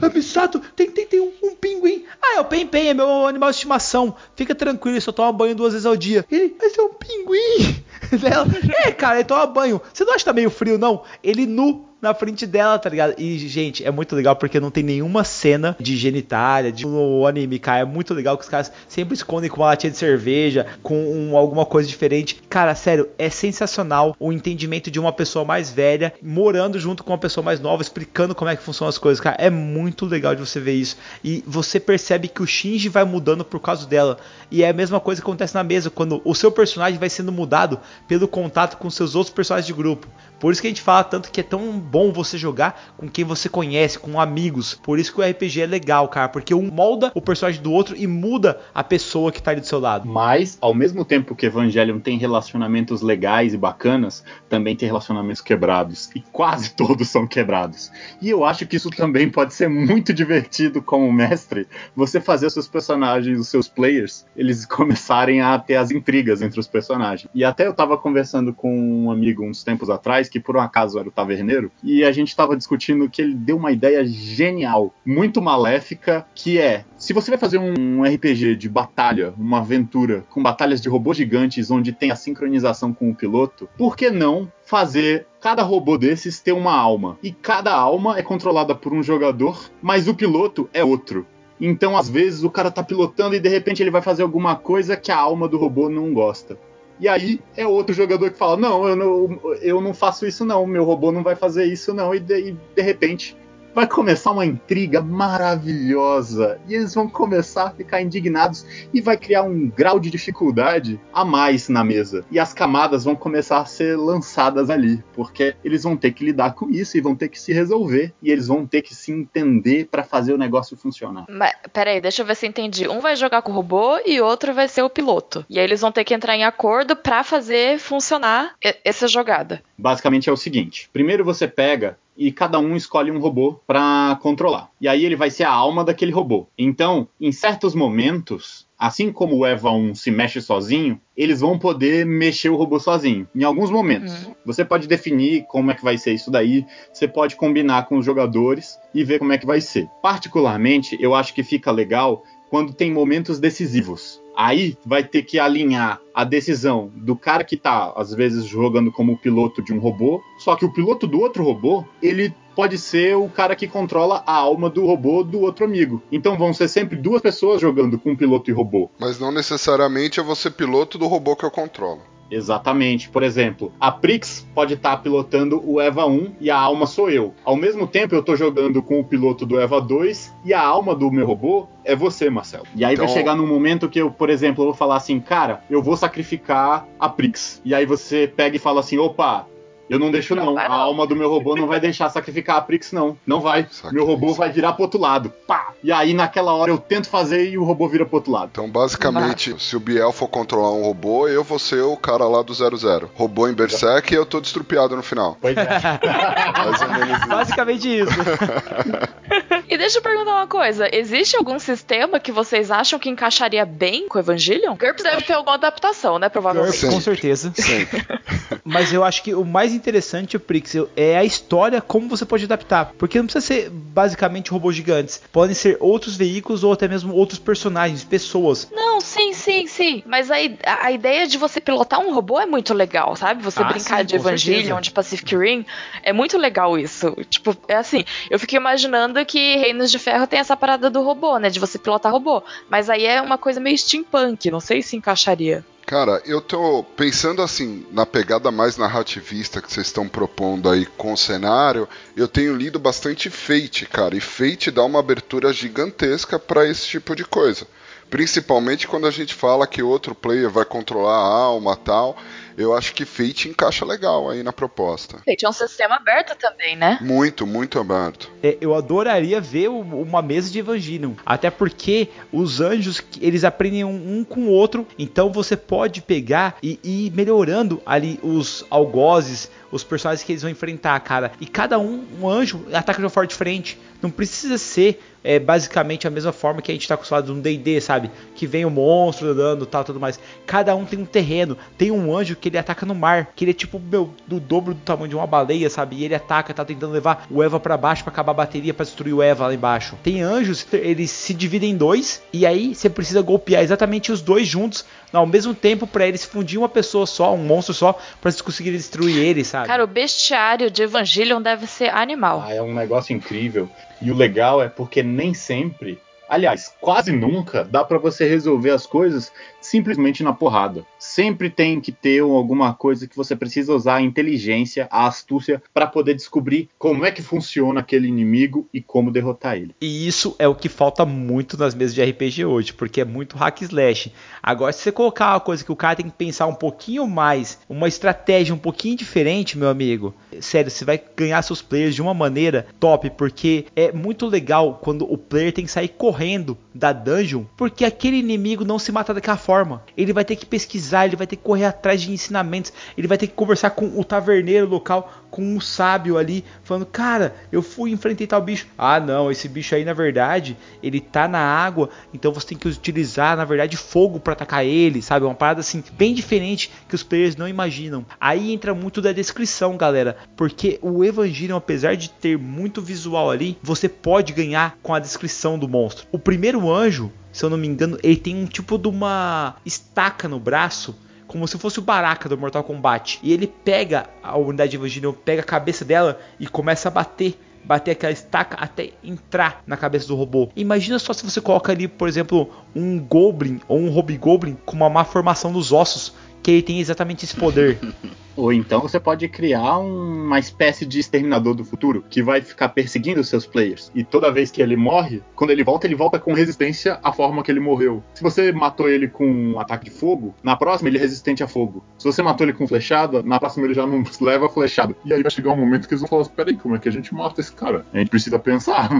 ah, tem, tem, tem um, um pinguim. Ah, é o Pen Pen, é meu animal de estimação. Fica tranquilo, só toma banho duas vezes ao dia. Ele, mas é um pinguim. Ela, é, cara, ele toma banho. Você não acha que tá meio frio, não? Ele nu na frente dela, tá ligado? E, gente, é muito legal porque não tem nenhuma cena de genitália, de no anime, cara. É muito legal que os caras sempre escondem com uma latinha de cerveja, com um- alguma coisa diferente. Cara, sério, é sensacional o entendimento de uma pessoa mais velha morando junto com uma pessoa mais nova, explicando como é que funcionam as coisas, cara. É muito legal de você ver isso. E você percebe que o Shinji vai mudando por causa dela. E é a mesma coisa que acontece na mesa, quando o seu personagem vai sendo mudado pelo contato com seus outros personagens de grupo. Por isso que a gente fala tanto que é tão bom você jogar com quem você conhece, com amigos. Por isso que o RPG é legal, cara, porque um molda o personagem do outro e muda a pessoa que tá ali do seu lado. Mas, ao mesmo tempo que Evangelion tem relacionamentos legais e bacanas, também tem relacionamentos quebrados. E quase todos são quebrados. E eu acho que isso também pode ser muito divertido como mestre, você fazer os seus personagens, os seus players, eles começarem a ter as intrigas entre os personagens. E até eu tava conversando com um amigo uns tempos atrás, que por um acaso era o taverneiro, e a gente tava discutindo que ele deu uma ideia genial, muito maléfica, que é, se você vai fazer um RPG de batalha, uma aventura com batalhas de robôs gigantes onde tem a sincronização com o piloto, por que não fazer cada robô desses ter uma alma? E cada alma é controlada por um jogador, mas o piloto é outro. Então, às vezes, o cara tá pilotando e de repente ele vai fazer alguma coisa que a alma do robô não gosta. E aí é outro jogador que fala: Não, eu não, eu não faço isso, não. Meu robô não vai fazer isso, não. E de, e de repente vai começar uma intriga maravilhosa. E eles vão começar a ficar indignados e vai criar um grau de dificuldade a mais na mesa. E as camadas vão começar a ser lançadas ali, porque eles vão ter que lidar com isso e vão ter que se resolver. E eles vão ter que se entender para fazer o negócio funcionar. Mas, peraí, deixa eu ver se eu entendi. Um vai jogar com o robô e outro vai ser o piloto. E aí eles vão ter que entrar em acordo pra fazer funcionar essa jogada. Basicamente é o seguinte: primeiro você pega e cada um escolhe um robô para controlar. E aí ele vai ser a alma daquele robô. Então, em certos momentos, assim como o EVA 1 se mexe sozinho, eles vão poder mexer o robô sozinho. Em alguns momentos. Você pode definir como é que vai ser isso daí, você pode combinar com os jogadores e ver como é que vai ser. Particularmente, eu acho que fica legal quando tem momentos decisivos. Aí vai ter que alinhar a decisão do cara que tá, às vezes, jogando como piloto de um robô, só que o piloto do outro robô, ele pode ser o cara que controla a alma do robô do outro amigo. Então vão ser sempre duas pessoas jogando com piloto e robô. Mas não necessariamente é você piloto do robô que eu controlo. Exatamente. Por exemplo, a Prix pode estar pilotando o EVA 1 e a alma sou eu. Ao mesmo tempo, eu tô jogando com o piloto do EVA 2 e a alma do meu robô é você, Marcelo. E aí vai Então- chegar num momento que eu, por exemplo, eu vou falar assim, cara, eu vou sacrificar a Prix. E aí você pega e fala assim, opa. Eu não deixo, não. A alma do meu robô não vai deixar sacrificar a Prix, não. Não vai. Meu robô vai virar pro outro lado. Pá! E aí, naquela hora, eu tento fazer e o robô vira pro outro lado. Então, basicamente, se o Biel for controlar um robô, eu vou ser o cara lá do 00. Robô em Berserk e eu tô destrupiado no final. Pois é. Mais ou menos isso. Basicamente isso. E deixa eu perguntar uma coisa: existe algum sistema que vocês acham que encaixaria bem com o Evangelion? GURPS deve ter alguma adaptação, né? Provavelmente. Com certeza. Sempre. Mas eu acho que o mais interessante, Prixel, é a história, como você pode adaptar. Porque não precisa ser basicamente robôs gigantes. Podem ser outros veículos ou até mesmo outros personagens, pessoas. Não, sim, sim, sim. Mas a, a ideia de você pilotar um robô é muito legal, sabe? Você Ah, brincar sim, de Evangelion, certeza. de Pacific Rim, é muito legal isso. Tipo, é assim, eu fico imaginando que Reinos de Ferro tem essa parada do robô, né? De você pilotar robô. Mas aí é uma coisa meio steampunk, não sei se encaixaria. Cara, eu tô pensando assim, na pegada mais narrativista que vocês estão propondo aí com o cenário, eu tenho lido bastante Fate, cara, e Fate dá uma abertura gigantesca pra esse tipo de coisa. Principalmente quando a gente fala que outro player vai controlar a alma tal, eu acho que Fate encaixa legal aí na proposta. Fate é um sistema aberto também, né? Muito, muito aberto. É, eu adoraria ver uma mesa de Evangelion. Até porque os anjos, eles aprendem um, com o outro. Então você pode pegar e e ir melhorando ali os algozes, os personagens que eles vão enfrentar, cara. E cada um, um anjo, ataca de uma forma diferente. Não precisa ser é, basicamente a mesma forma que a gente tá acostumado no D&D, sabe? Que vem o monstro dando tal, tudo mais. Cada um tem um terreno. Tem um anjo que ele ataca no mar, que ele é tipo, meu, do dobro do tamanho de uma baleia, sabe? E ele ataca, tá tentando levar o Eva pra baixo pra acabar a bateria pra destruir o Eva lá embaixo. Tem anjos, eles se dividem em dois e aí você precisa golpear exatamente os dois juntos ao mesmo tempo pra eles fundir uma pessoa só, um monstro só, pra vocês conseguirem destruir ele, sabe? Cara, o bestiário de Evangelion deve ser animal. Ah, é um negócio incrível. E o legal é porque nem sempre, aliás, quase nunca, dá pra você resolver as coisas simplesmente na porrada. Sempre tem que ter alguma coisa que você precisa usar a inteligência, a astúcia pra poder descobrir como é que funciona aquele inimigo e como derrotar ele. E isso é o que falta muito nas mesas de RPG hoje, porque é muito hack slash. Agora, se você colocar uma coisa que o cara tem que pensar um pouquinho mais, uma estratégia um pouquinho diferente, meu amigo, sério, você vai ganhar seus players de uma maneira top, porque é muito legal quando o player tem que sair correndo da dungeon, porque aquele inimigo não se mata daquela forma. Ele vai ter que pesquisar, ele vai ter que correr atrás de ensinamentos, ele vai ter que conversar com o taverneiro local, com um sábio ali, falando: Cara, eu fui enfrentei tal bicho. Ah, não, esse bicho aí na verdade ele tá na água, então você tem que utilizar na verdade fogo para atacar ele, sabe? Uma parada assim, bem diferente que os players não imaginam. Aí entra muito da descrição, galera, porque o Evangelion, apesar de ter muito visual ali, você pode ganhar com a descrição do monstro. O primeiro anjo, se eu não me engano, ele tem um tipo de uma estaca no braço como se fosse o Baraka do Mortal Kombat. E ele pega a unidade de Evangelion, pega a cabeça dela e começa a bater. Bater aquela estaca até entrar na cabeça do robô. Imagina só se você coloca ali, por exemplo, um Goblin ou um Hobgoblin com uma má formação dos ossos, que ele tem exatamente esse poder. Ou então você pode criar um- uma espécie de exterminador do futuro que vai ficar perseguindo os seus players. E toda vez que ele morre, quando ele volta, ele volta com resistência à forma que ele morreu. Se você matou ele com um ataque de fogo, na próxima ele é resistente a fogo. Se você matou ele com flechada, na próxima ele já não leva flechada. E aí vai chegar um momento que eles vão falar: peraí, como é que a gente mata esse cara? A gente precisa pensar.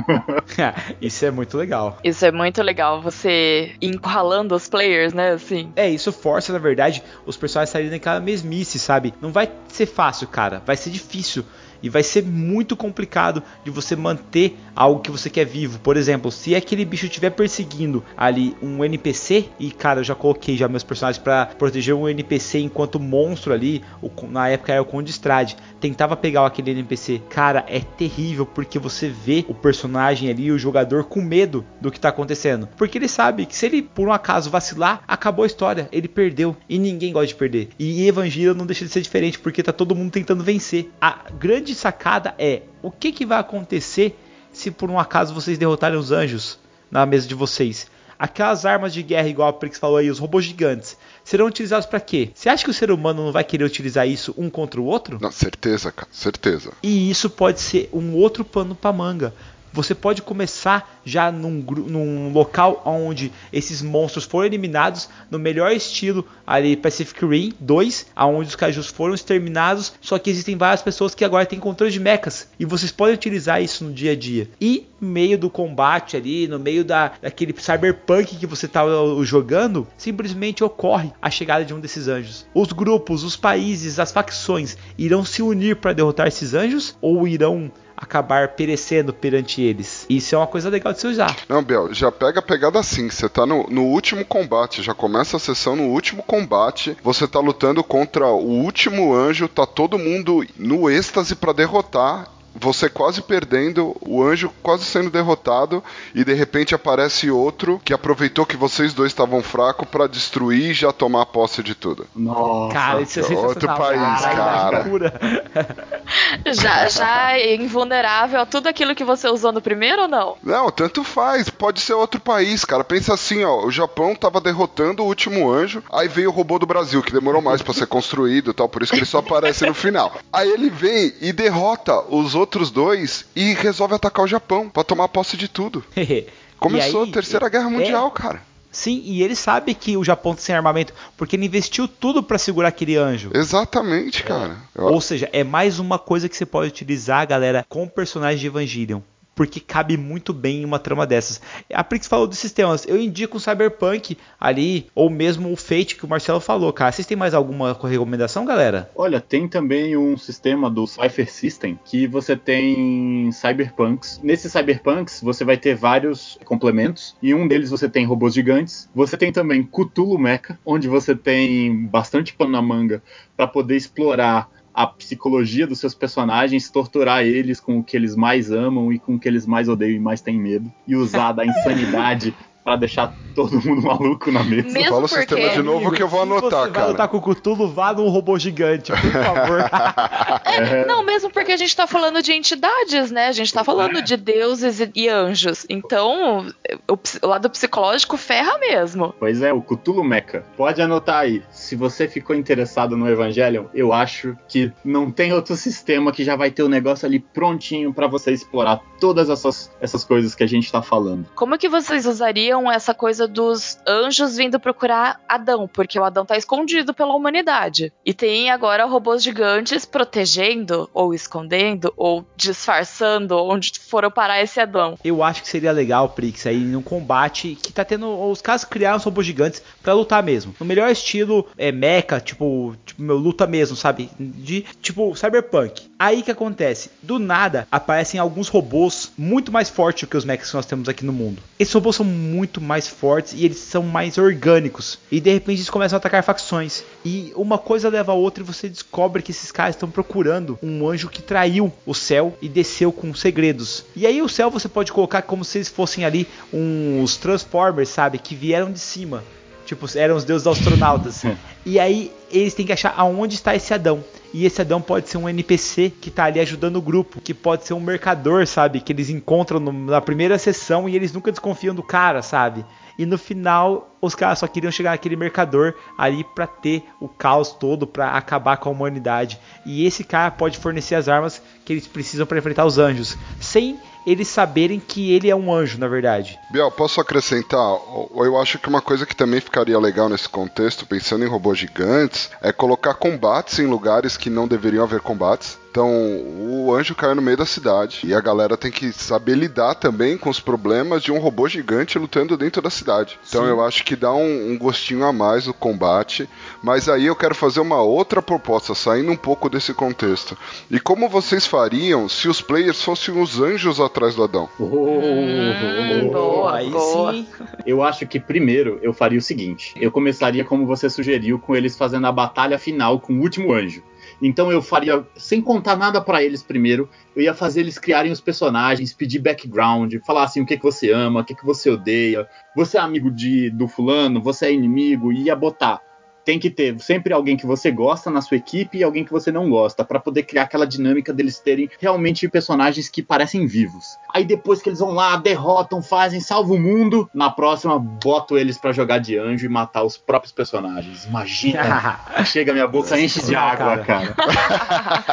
isso é muito legal. Isso é muito legal, você encurralando os players, né? Assim. É, isso força, na verdade, os personagens saírem daquela mesmice, sabe? Não vai ser fácil, cara. Vai ser difícil. E vai ser muito complicado de você manter algo que você quer vivo. Por exemplo, se aquele bicho estiver perseguindo ali um NPC, e cara, eu já coloquei já meus personagens para proteger um NPC enquanto monstro ali, o- na época era o Conde Strade, tentava pegar aquele NPC. Cara, é terrível porque você vê o personagem ali, o jogador com medo do que tá acontecendo. Porque ele sabe que se ele por um acaso vacilar, acabou a história, ele perdeu. E ninguém gosta de perder. E Evangelho não deixa de ser diferente porque tá todo mundo tentando vencer. A grande sacada é o que, que vai acontecer se por um acaso vocês derrotarem os anjos na mesa de vocês. Aquelas armas de guerra, igual a Prix falou aí, os robôs gigantes, serão utilizados para quê? Você acha que o ser humano não vai querer utilizar isso um contra o outro? Não, certeza, cara, certeza. E isso pode ser um outro pano para manga. Você pode começar já num, num local onde esses monstros foram eliminados no melhor estilo ali Pacific Rim 2, aonde os kaijus foram exterminados, só que existem várias pessoas que agora têm controle de mechas e vocês podem utilizar isso no dia a dia. E no meio do combate ali, no meio da, daquele cyberpunk que você está jogando, simplesmente ocorre a chegada de um desses anjos. Os grupos, os países, as facções irão se unir para derrotar esses anjos ou irão acabar perecendo perante eles. Isso é uma coisa legal de se usar. Não, Biel, já pega a pegada assim. Você tá no, no último combate, já começa a sessão no último combate. Você tá lutando contra o último anjo, tá todo mundo no êxtase para derrotar você quase perdendo, o anjo quase sendo derrotado e de repente aparece outro que aproveitou que vocês dois estavam fracos para destruir e já tomar posse de tudo. Nossa, Cara, isso é outro país, cara. Já, já é invulnerável a tudo aquilo que você usou no primeiro ou não? Não, tanto faz. Pode ser outro país, cara. Pensa assim, ó. O Japão tava derrotando o último anjo. Aí veio o robô do Brasil, que demorou mais para ser construído e tal. Por isso que ele só aparece no final. Aí ele vem e derrota os outros dois e resolve atacar o Japão para tomar posse de tudo. Começou aí, a Terceira Guerra Mundial, é, cara. Sim, e ele sabe que o Japão tá sem armamento, porque ele investiu tudo para segurar aquele anjo. Exatamente, cara. Eu- Ou seja, é mais uma coisa que você pode utilizar, galera, com personagens de Evangelion. Porque cabe muito bem em uma trama dessas. A Prix falou dos sistemas. Eu indico o Cyberpunk ali, ou mesmo o Fate que o Marcelo falou, cara. Vocês têm mais alguma recomendação, galera? Olha, tem também um sistema do Cypher System que você tem cyberpunks. Nesses cyberpunks você vai ter vários complementos e um deles você tem robôs gigantes. Você tem também Cthulhu Mecha, onde você tem bastante pano na manga para poder explorar a psicologia dos seus personagens, torturar eles com o que eles mais amam e com o que eles mais odeiam e mais têm medo e usar da insanidade para deixar todo mundo maluco na mesa. Mesmo Fala o sistema de novo que eu vou Se anotar, você vai cara. lutar com o Cthulhu, vá num robô gigante, por favor. É. Não, mesmo porque a gente tá falando de entidades, né? A gente tá falando de deuses e, e anjos. Então, o, o lado psicológico ferra mesmo. Pois é, o Cthulhu Mecha. Pode anotar aí. Se você ficou interessado no Evangelion, eu acho que não tem outro sistema que já vai ter o negócio ali prontinho pra você explorar todas essas, essas coisas que a gente tá falando. Como que vocês usariam essa coisa dos anjos vindo procurar Adão? Porque o Adão tá escondido pela humanidade. E tem agora robôs gigantes protegendo, ou escondendo, ou disfarçando onde foram parar esse Adão. Eu acho que seria legal, Prix, aí num combate que tá tendo. Os caras criaram os robôs gigantes pra lutar mesmo. No melhor estilo é mecha, tipo, tipo meu luta mesmo, sabe? De tipo cyberpunk. Aí que acontece? Do nada aparecem alguns robôs muito mais fortes do que os mechas que nós temos aqui no mundo. Esses robôs são muito mais fortes e eles são mais orgânicos. E de repente eles começam a atacar facções. E uma coisa leva a outra e você descobre que esses caras estão procurando um anjo que traiu o céu e desceu com segredos. E aí o céu você pode colocar como se eles fossem ali uns Transformers, sabe? Que vieram de cima. Tipo, eram os deuses astronautas. e aí eles têm que achar aonde está esse Adão. E esse Adão pode ser um NPC que tá ali ajudando o grupo, que pode ser um mercador, sabe? Que eles encontram no- na primeira sessão e eles nunca desconfiam do cara, sabe? E no final, os caras só queriam chegar naquele mercador ali pra ter o caos todo, pra acabar com a humanidade. E esse cara pode fornecer as armas que eles precisam pra enfrentar os anjos, sem eles saberem que ele é um anjo, na verdade. Biel, posso acrescentar? Eu acho que uma coisa que também ficaria legal nesse contexto, pensando em robôs gigantes, é colocar combates em lugares que não deveriam haver combates. Então, o anjo caiu no meio da cidade e a galera tem que saber lidar também com os problemas de um robô gigante lutando dentro da cidade. Então, Sim. eu acho que dá um, um gostinho a mais o combate. Mas aí eu quero fazer uma outra proposta, saindo um pouco desse contexto. E como vocês fariam se os players fossem os anjos atrás do Adão? Hum, boa, Aí boa. sim. Eu acho que primeiro eu faria o seguinte: eu começaria como você sugeriu, com eles fazendo a batalha final com o último anjo. Então eu faria, sem contar nada pra eles primeiro, eu ia fazer eles criarem os personagens, pedir background, falar assim o que, que você ama, o que, que você odeia, você é amigo de, do fulano, você é inimigo, e ia botar. Tem que ter sempre alguém que você gosta na sua equipe e alguém que você não gosta, pra poder criar aquela dinâmica deles terem realmente personagens que parecem vivos. Aí depois que eles vão lá, derrotam, fazem, salvam o mundo, na próxima boto eles pra jogar de anjo e matar os próprios personagens. Imagina! Chega minha boca enche de água, cara.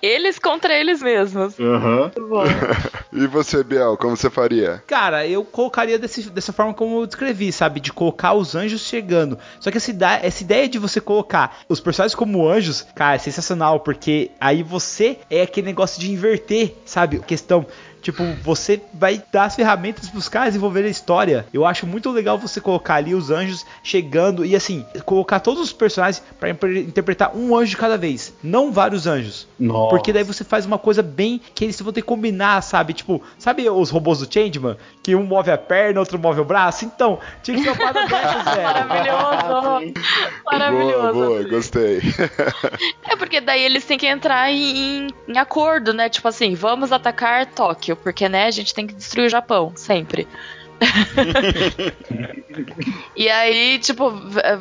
eles contra eles mesmos. Bom. E você, Biel, como você faria? Cara, eu colocaria desse- dessa forma como eu descrevi, sabe? De colocar os anjos chegando. Só que essa, essa ideia de você colocar os personagens como anjos, cara, é sensacional, porque aí você é aquele negócio de inverter, sabe? A questão Tipo, você vai dar as ferramentas pros caras desenvolverem a história. Eu acho muito legal você colocar ali os anjos chegando e assim, colocar todos os personagens pra interpretar um anjo de cada vez, não vários anjos. Nossa. Porque daí você faz uma coisa bem que eles vão ter que combinar, sabe? Tipo, sabe os robôs do Changeman? Que um move a perna, outro move o braço? Então, tinha que ser uma parada dessas, velho. Maravilhoso. Maravilhoso. Boa, boa, gostei. É porque daí eles têm que entrar em, em acordo, né? Tipo assim, vamos atacar Tóquio, porque né, a gente tem que destruir o Japão, sempre. e aí, tipo,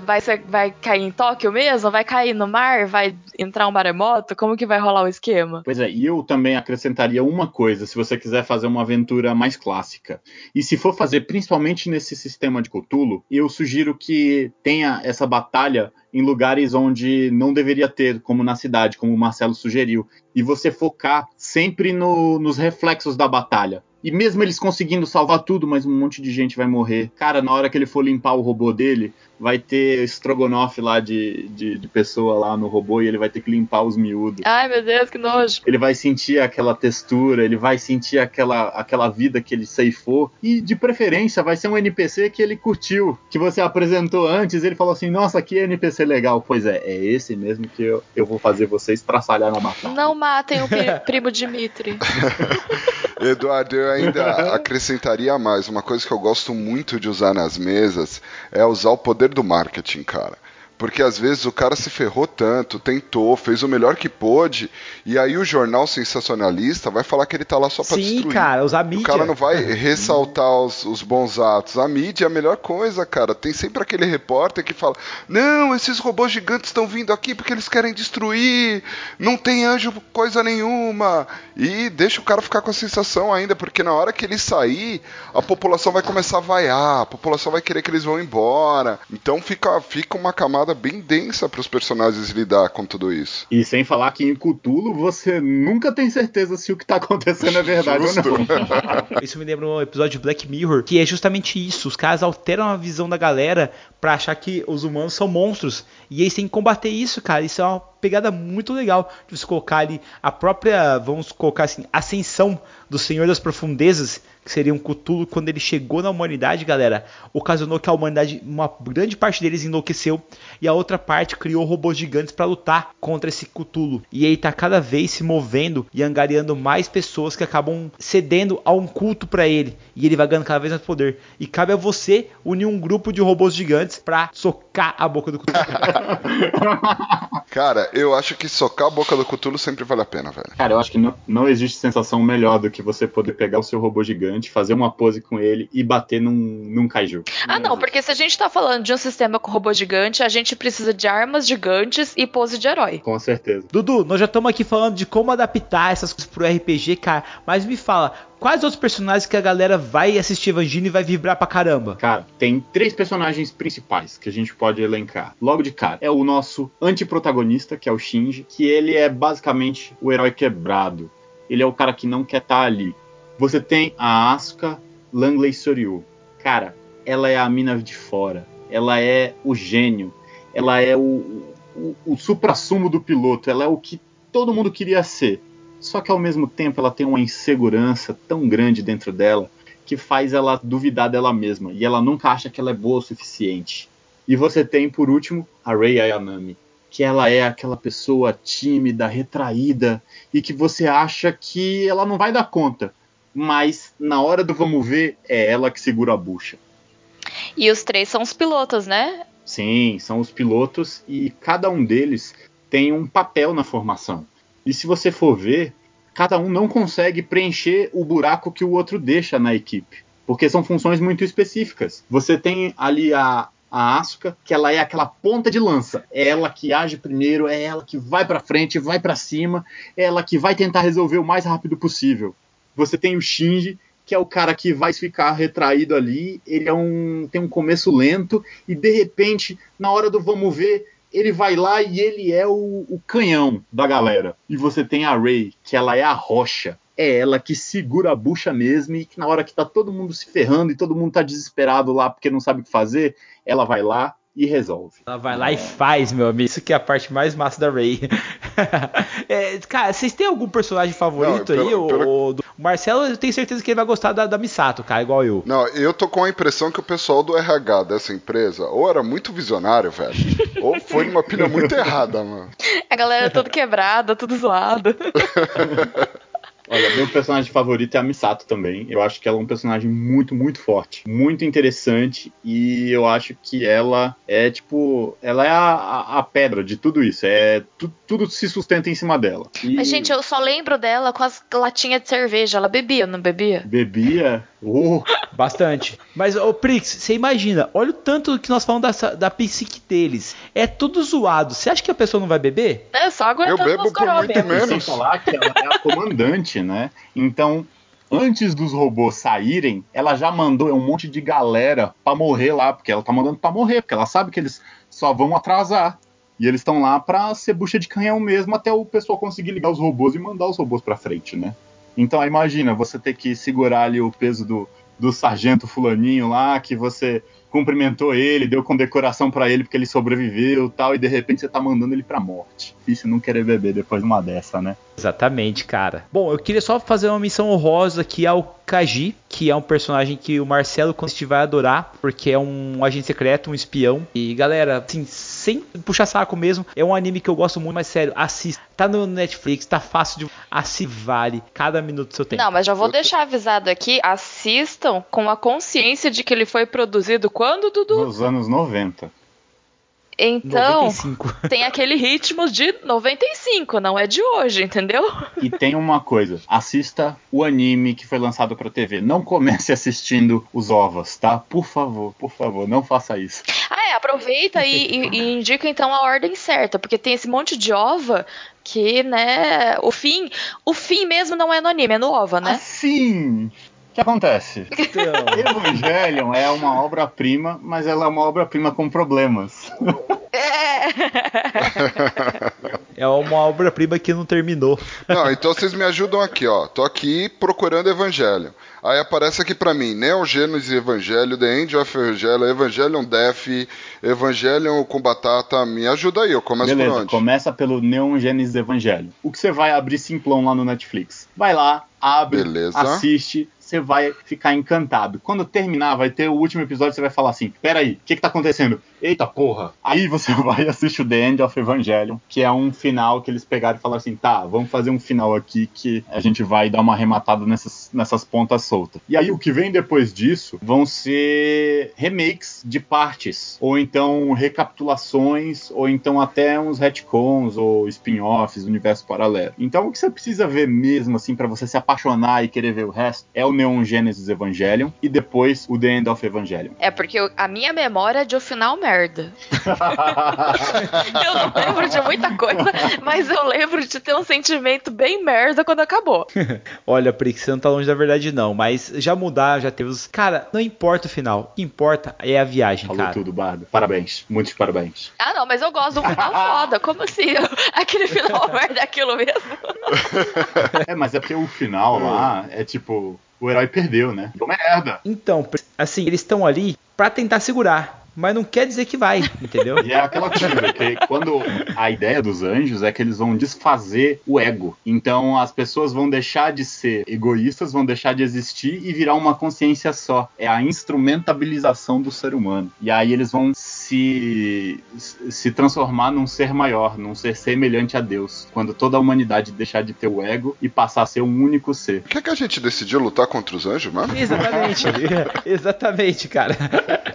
vai, ser, vai cair em Tóquio mesmo? Vai cair no mar? Vai entrar um maremoto? Como que vai rolar o esquema? Pois é, e eu também acrescentaria uma coisa, se você quiser fazer uma aventura mais clássica. E se for fazer principalmente nesse sistema de Cthulhu, eu sugiro que tenha essa batalha em lugares onde não deveria ter, como na cidade, como o Marcelo sugeriu. E você focar sempre no, nos reflexos da batalha. E mesmo eles conseguindo salvar tudo, mas um monte de gente vai morrer. Cara, na hora que ele for limpar o robô dele, vai ter estrogonofe lá de, de, de, pessoa lá no robô e ele vai ter que limpar os miúdos. Ai, meu Deus, que nojo. Ele vai sentir aquela textura, ele vai sentir aquela, aquela vida que ele ceifou. E de preferência vai ser um NPC que ele curtiu, que você apresentou antes. Ele falou assim: Nossa, que NPC legal. Pois é, é esse mesmo que eu, eu vou fazer vocês traçalhar na batalha. Não matem o primo Dimitri. Eduardo, eu ainda acrescentaria mais. Uma coisa que eu gosto muito de usar nas mesas é usar o poder do marketing, cara. Porque às vezes o cara se ferrou tanto, tentou, fez o melhor que pôde, e aí o jornal sensacionalista vai falar que ele tá lá só pra Sim, destruir. Sim, cara, usar mídia. O cara não vai ressaltar os, os, bons atos. A mídia é a melhor coisa, cara. Tem sempre aquele repórter que fala: Não, esses robôs gigantes estão vindo aqui porque eles querem destruir, não tem anjo coisa nenhuma. E deixa o cara ficar com a sensação ainda, porque na hora que ele sair, a população vai começar a vaiar, a população vai querer que eles vão embora. Então fica, fica uma camada bem densa para os personagens lidar com tudo isso. E sem falar que em Cthulhu você nunca tem certeza se o que tá acontecendo é verdade ou não. isso me lembra um episódio de Black Mirror, que é justamente isso. Os caras alteram a visão da galera para achar que os humanos são monstros. E eles têm que combater isso, cara. Isso é uma pegada muito legal de você colocar ali a própria, vamos colocar assim, ascensão do Senhor das Profundezas, que seria um Cthulhu quando ele chegou na humanidade, galera, ocasionou que a humanidade, uma grande parte deles enlouqueceu e a outra parte criou robôs gigantes para lutar contra esse Cthulhu. E ele tá cada vez se movendo e angariando mais pessoas que acabam cedendo a um culto para ele e ele vai ganhando cada vez mais poder. E cabe a você unir um grupo de robôs gigantes para socar a boca do Cthulhu. Cara, eu acho que socar a boca do Cthulhu sempre vale a pena, velho. Cara, eu acho que não, não existe sensação melhor do que você poder pegar o seu robô gigante, fazer uma pose com ele e bater num, num kaiju. Ah, não, porque se a gente tá falando de um sistema com robô gigante, a gente precisa de armas gigantes e pose de herói. Com certeza. Dudu, nós já estamos aqui falando de como adaptar essas coisas pro RPG, cara, mas me fala, quais outros personagens que a galera vai assistir Evangelion e vai vibrar pra caramba? Cara, tem três personagens principais que a gente pode elencar. Logo de cara, é o nosso antiprotagonista, que é o Shinji, que ele é basicamente o herói quebrado. Ele é o cara que não quer estar tá ali. Você tem a Asuka Langley Soryu. Cara, ela é a mina de fora. Ela é o gênio. Ela é o, o, o supra-sumo do piloto. Ela é o que todo mundo queria ser. Só que ao mesmo tempo ela tem uma insegurança tão grande dentro dela que faz ela duvidar dela mesma. E ela nunca acha que ela é boa o suficiente. E você tem, por último, a Rei Ayanami, que ela é aquela pessoa tímida, retraída e que você acha que ela não vai dar conta. Mas na hora do vamos ver, é ela que segura a bucha. E os três são os pilotos, né? Sim, são os pilotos e cada um deles tem um papel na formação. E se você for ver, cada um não consegue preencher o buraco que o outro deixa na equipe. Porque são funções muito específicas. Você tem ali a, a Asuka, que ela é aquela ponta de lança. É ela que age primeiro, é ela que vai para frente, vai para cima, é ela que vai tentar resolver o mais rápido possível. Você tem o Shinji, que é o cara que vai ficar retraído ali, ele é um tem um começo lento e de repente, na hora do vamos ver, ele vai lá e ele é o, o canhão da galera. E você tem a Ray, que ela é a rocha é ela que segura a bucha mesmo e que na hora que tá todo mundo se ferrando e todo mundo tá desesperado lá porque não sabe o que fazer, ela vai lá e resolve. Ela vai lá e faz, meu amigo. Isso que é a parte mais massa da Ray. é, cara, vocês têm algum personagem favorito não, pelo, aí? Pelo... O Marcelo, eu tenho certeza que ele vai gostar da, da Misato, cara, igual eu. Não, eu tô com a impressão que o pessoal do RH dessa empresa ou era muito visionário, velho, ou foi numa pilha muito errada, mano. A galera toda quebrada, tudo zoado. Olha, meu personagem favorito é a Misato também. Eu acho que ela é um personagem muito, muito forte, muito interessante e eu acho que ela é tipo, ela é a, a, pedra de tudo isso. É tu, tudo se sustenta em cima dela. E Mas, gente, eu só lembro dela com as latinhas de cerveja. Ela bebia, não bebia? bebia, uh, Bastante. Mas, ô Prix, você imagina, olha o tanto que nós falamos da, da psique deles. É tudo zoado. Você acha que a pessoa não vai beber? É só aguentando Eu bebo por muito mesmo. menos. sem falar que ela é a comandante, né? Então, antes dos robôs saírem, ela já mandou um monte de galera pra morrer lá, porque ela tá mandando pra morrer, porque ela sabe que eles só vão atrasar. E eles estão lá pra ser bucha de canhão mesmo, até o pessoal conseguir ligar os robôs e mandar os robôs pra frente, né? Então, imagina, você ter que segurar ali o peso do, do sargento fulaninho lá, que você cumprimentou ele, deu condecoração pra ele porque ele sobreviveu tal, e de repente você tá mandando ele pra morte. Difícil não querer beber depois de uma dessa, né? Exatamente, cara. Bom, eu queria só fazer uma missão honrosa aqui ao Kaji, que é um personagem que o Marcelo Consti vai adorar, porque é um agente secreto, um espião. E galera, assim, sem puxar saco mesmo, é um anime que eu gosto muito, mas sério, assista. Tá no Netflix, tá fácil de. Assim vale cada minuto do seu tempo. Não, mas já vou deixar avisado aqui, assistam com a consciência de que ele foi produzido quando, Dudu? Nos anos 90. Então, 95. tem aquele ritmo de 95, não é de hoje, entendeu? E tem uma coisa, assista o anime que foi lançado pra TV. Não comece assistindo os ovos, tá? Por favor, por favor, não faça isso. Ah, é, aproveita e, e- e indica então a ordem certa, porque tem esse monte de ova que, né, o fim, o fim mesmo não é no anime, é no ova, né? Assim, o que acontece? Então, Evangelion é uma obra-prima, mas ela é uma obra-prima com problemas. é uma obra-prima que não terminou. Não, então vocês me ajudam aqui, ó. Tô aqui procurando Evangelho. Aí aparece aqui pra mim, Neon Genesis Evangelho, The End of Evangelho, Evangelion Death, Evangelion com batata. Me ajuda aí, eu começo Beleza, por onde? começa pelo Neon Genesis Evangelho. O que você vai abrir simplão lá no Netflix? Vai lá, abre, Beleza. assiste, você vai ficar encantado. Quando terminar, vai ter o último episódio, você vai falar assim: peraí, o que que tá acontecendo? Eita porra! Aí você vai assistir o The End of Evangelion, que é um final que eles pegaram e falaram assim: tá, vamos fazer um final aqui que a gente vai dar uma arrematada nessas, nessas pontas soltas. E aí o que vem depois disso vão ser remakes de partes, ou então recapitulações, ou então até uns retcons ou spin-offs, universo paralelo. Então o que você precisa ver mesmo, assim, para você se apaixonar e querer ver o resto, é o Neon Genesis Evangelion e depois o The End of Evangelion. É porque eu- a minha memória é de um final merda. eu não lembro de muita coisa, mas eu lembro de ter um sentimento bem merda quando acabou. Olha, Prix, você não tá longe da verdade, não. Mas já mudar, já teve os. Cara, não importa o final. O que importa é a viagem, Falou cara. tudo, Bardo. Parabéns. Muitos parabéns. Ah, não, mas eu gosto do final foda. Como assim? Aquele final merda é aquilo mesmo? é, mas é porque o final lá é tipo. O herói perdeu, né? Deu merda. Então, assim, eles estão ali pra tentar segurar. Mas não quer dizer que vai, entendeu? E é aquela coisa, que quando a ideia dos anjos é que eles vão desfazer o ego. Então as pessoas vão deixar de ser egoístas, vão deixar de existir e virar uma consciência só. É a instrumentabilização do ser humano. E aí eles vão se, se transformar num ser maior, num ser semelhante a Deus. Quando toda a humanidade deixar de ter o ego e passar a ser um único ser. Por que, que a gente decidiu lutar contra os anjos, mano? Exatamente, exatamente, cara.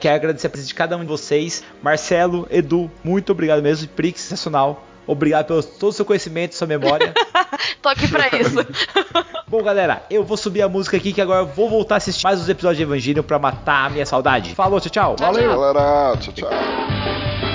Quero agradecer a presença de cada um de vocês. Marcelo, Edu, muito obrigado mesmo. Prix, sensacional. Obrigado pelo todo o seu conhecimento, sua memória. Tô aqui pra isso. Bom, galera, eu vou subir a música aqui que agora eu vou voltar a assistir mais os episódios de Evangelho pra matar a minha saudade. Falou, tchau, tchau. Valeu, galera. Tchau, tchau.